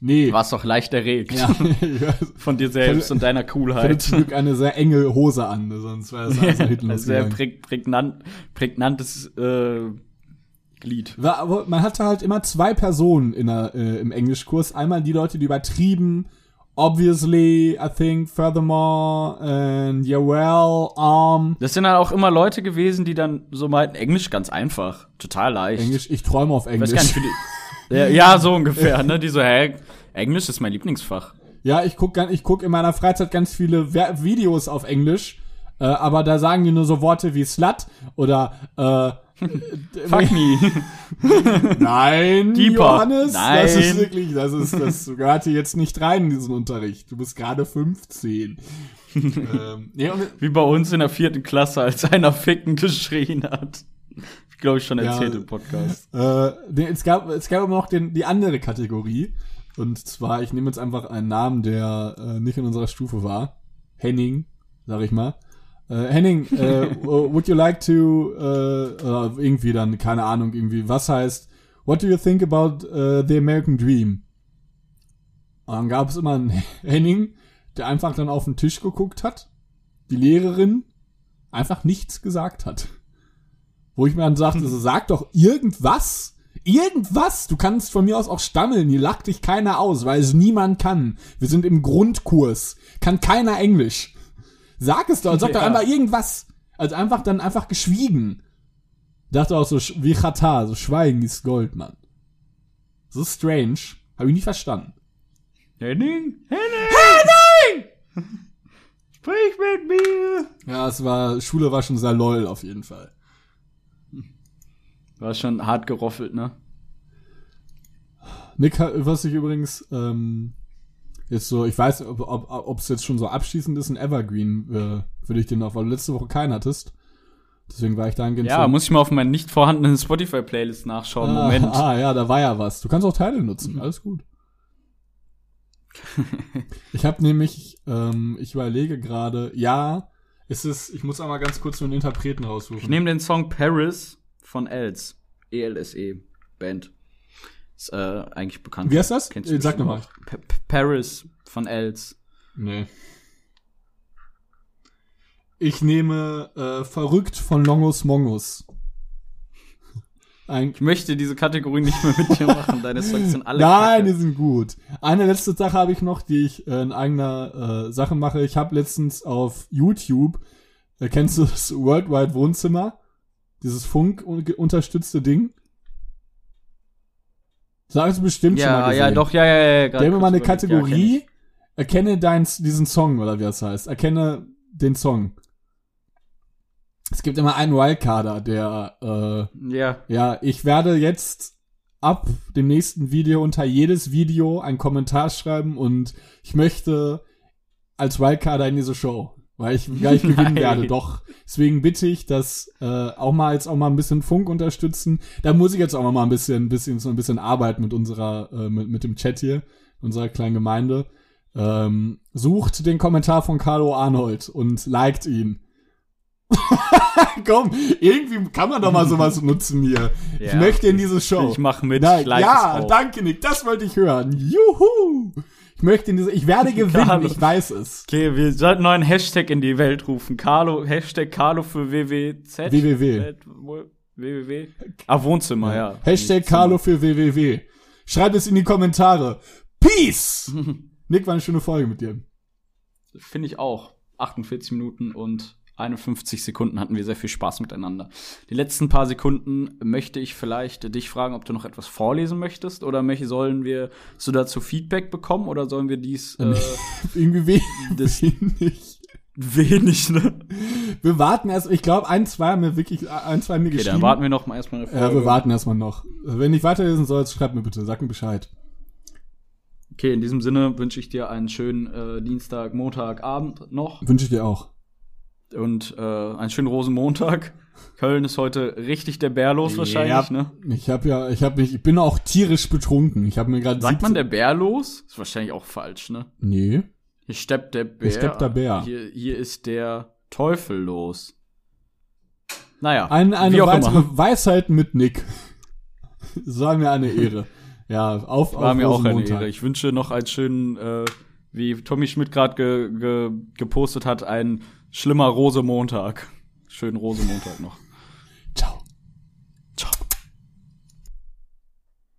Nee. Du warst doch leicht erregt Ja, ja. *laughs* von dir selbst und deiner Ich hatte Coolheit. zum Glück eine sehr enge Hose an, sonst wäre das alles hinten Ein sehr prägnant, prägnantes äh, Glied. War, aber man hatte halt immer zwei Personen in der, äh, im Englischkurs. Einmal die Leute, die übertrieben, obviously, I think, furthermore, and yeah, well, um, Das sind dann auch immer Leute gewesen, die dann so meinten, Englisch ganz einfach, total leicht. Englisch, ich träume auf Ich Englisch. weiß gar nicht, die, ja, ja, so ungefähr, ne? Die so, hä, Englisch ist mein Lieblingsfach. Ja, ich guck, gan- ich guck in meiner Freizeit ganz viele Videos auf Englisch, äh, aber da sagen die nur so Worte wie slut oder äh, *laughs* Fuck me. *laughs* Nein, Deeper. Johannes, das ist Nein. wirklich, das ist, das gehört hier jetzt nicht rein in diesen Unterricht. Du bist gerade 15. *laughs* ähm, und, Wie bei uns in der vierten Klasse, als einer Ficken geschrien hat. Ich glaube, ich schon Ja. erzählt im Podcast. äh, nee, es gab, es gab aber noch den, die andere Kategorie. Und zwar, ich nehme jetzt einfach einen Namen, der äh, nicht in unserer Stufe war. Henning, sag ich mal. Äh, Henning, äh, would you like to, äh, irgendwie dann, keine Ahnung, irgendwie, was heißt, what do you think about the American Dream? Und dann gab es immer einen *laughs* Henning, der einfach dann auf den Tisch geguckt hat, die Lehrerin einfach nichts gesagt hat. Wo ich mir dann sagte, so, sag doch irgendwas. Irgendwas. Du kannst von mir aus auch stammeln. Hier lacht dich keiner aus, weil es niemand kann. Wir sind im Grundkurs. Kann keiner Englisch. Sag es doch. Sag doch Ja. einfach irgendwas. Also einfach dann einfach geschwiegen. Dachte auch so, wie Chata, so Schweigen ist Gold, Mann. So strange. Habe ich nicht verstanden. Henning? Henning! Henning! *laughs* Sprich mit mir! Ja, es war, Schule war schon sehr lol auf jeden Fall. War schon hart geroffelt, ne? Nick, was ich übrigens ähm, jetzt so, ich weiß, ob ob ob, es jetzt schon so abschließend ist, ein Evergreen äh, würde ich dir noch, weil du letzte Woche keinen hattest. Deswegen war ich dahingehend Ja, so, muss ich mal auf meinen nicht vorhandenen Spotify-Playlist nachschauen. ah, Moment. *laughs* Ah, ja, da war ja was. Du kannst auch Teile nutzen, alles gut. *laughs* ich habe nämlich, ähm, ich überlege gerade, ja, es ist, ich muss einmal ganz kurz so einen Interpreten raussuchen. Ich nehme den Song Paris von Els. E-L-S-E. Band. Ist äh, eigentlich bekannt. Wie heißt das? Kennst du sag nochmal. Paris von Els. Nee. Ich nehme äh, Verrückt von Longus Mongus. Ein, Ich möchte diese Kategorie nicht mehr mit dir machen. Deine Songs sind alle Nein, die Kacke. sind gut. Eine letzte Sache habe ich noch, die ich äh, in eigener äh, Sache mache. Ich habe letztens auf YouTube, äh, kennst du das Worldwide Wohnzimmer? Dieses Funk-unterstützte Ding? Sagst du bestimmt schon mal Ja, gesehen. ja, doch, ja, ja, ja. mir mal eine überlegt. Ja, kenn Kategorie, erkenne dein, diesen Song, oder wie das heißt. Erkenne den Song. Es gibt immer einen Wildcarder, der, äh. Ja. ja, ich werde jetzt ab dem nächsten Video unter jedes Video einen Kommentar schreiben und ich möchte als Wildcarder in diese Show, weil ich gleich *laughs* gewinnen Nein. werde. Doch, deswegen bitte ich, dass äh, auch mal jetzt auch mal ein bisschen Funk unterstützen. Da muss ich jetzt auch mal ein bisschen, ein bisschen so ein bisschen arbeiten mit unserer, äh, mit, mit dem Chat hier, unserer kleinen Gemeinde. Ähm, sucht den Kommentar von Carlo Arnold und liked ihn. *laughs* Komm, irgendwie kann man doch mal sowas *laughs* nutzen hier. Ich Ja. möchte in diese Show. Ich mache mit. Ich like ja, danke Nick, das wollte ich hören. Juhu! Ich möchte in diese, ich werde *laughs* gewinnen, Carlo. ich weiß es. Okay, wir sollten neuen Hashtag in die Welt rufen. Carlo, Hashtag Carlo für WWZ. WWW. WWW. Ah, Wohnzimmer, ja. Hashtag Carlo für www. Schreib es in die Kommentare. Peace! *laughs* Nick, war eine schöne Folge mit dir. Finde ich auch. 48 Minuten und 51 Sekunden hatten wir sehr viel Spaß miteinander. Die letzten paar Sekunden möchte ich vielleicht dich fragen, ob du noch etwas vorlesen möchtest oder möchte, sollen wir so dazu Feedback bekommen oder sollen wir dies äh, *laughs* Irgendwie we Das- wenig. wenig, ne? Wir warten erst, ich glaube, ein, zwei haben mir wirklich, ein, zwei haben mir Okay, geschrieben. dann warten wir noch mal erstmal eine Folge. ja, wir warten erstmal noch. Wenn ich weiterlesen soll, schreib mir bitte, sag mir Bescheid. Okay, in diesem Sinne wünsche ich dir einen schönen äh, Dienstag, Montag, Abend noch Wünsche ich dir auch. Und äh, einen schönen Rosenmontag. Köln ist heute richtig der Bär los wahrscheinlich, Ja, ne? Ich habe ja, ich habe mich, ich bin auch tierisch betrunken. Ich habe mir gerade Sagt man der Bär los? Ist wahrscheinlich auch falsch, ne? Nee. Hier steppt der Bär. steppt der Bär. Hier, hier ist der Teufel los. Naja, Ein, eine weitere. Weisheit mit Nick. Es *laughs* war mir eine Ehre. Ja, auf, War auf mir auch eine. Ehre. Ich wünsche noch einen schönen, äh, wie Tommy Schmidt gerade ge, ge, gepostet hat, ein schlimmer Rosemontag. Schönen Rosemontag noch.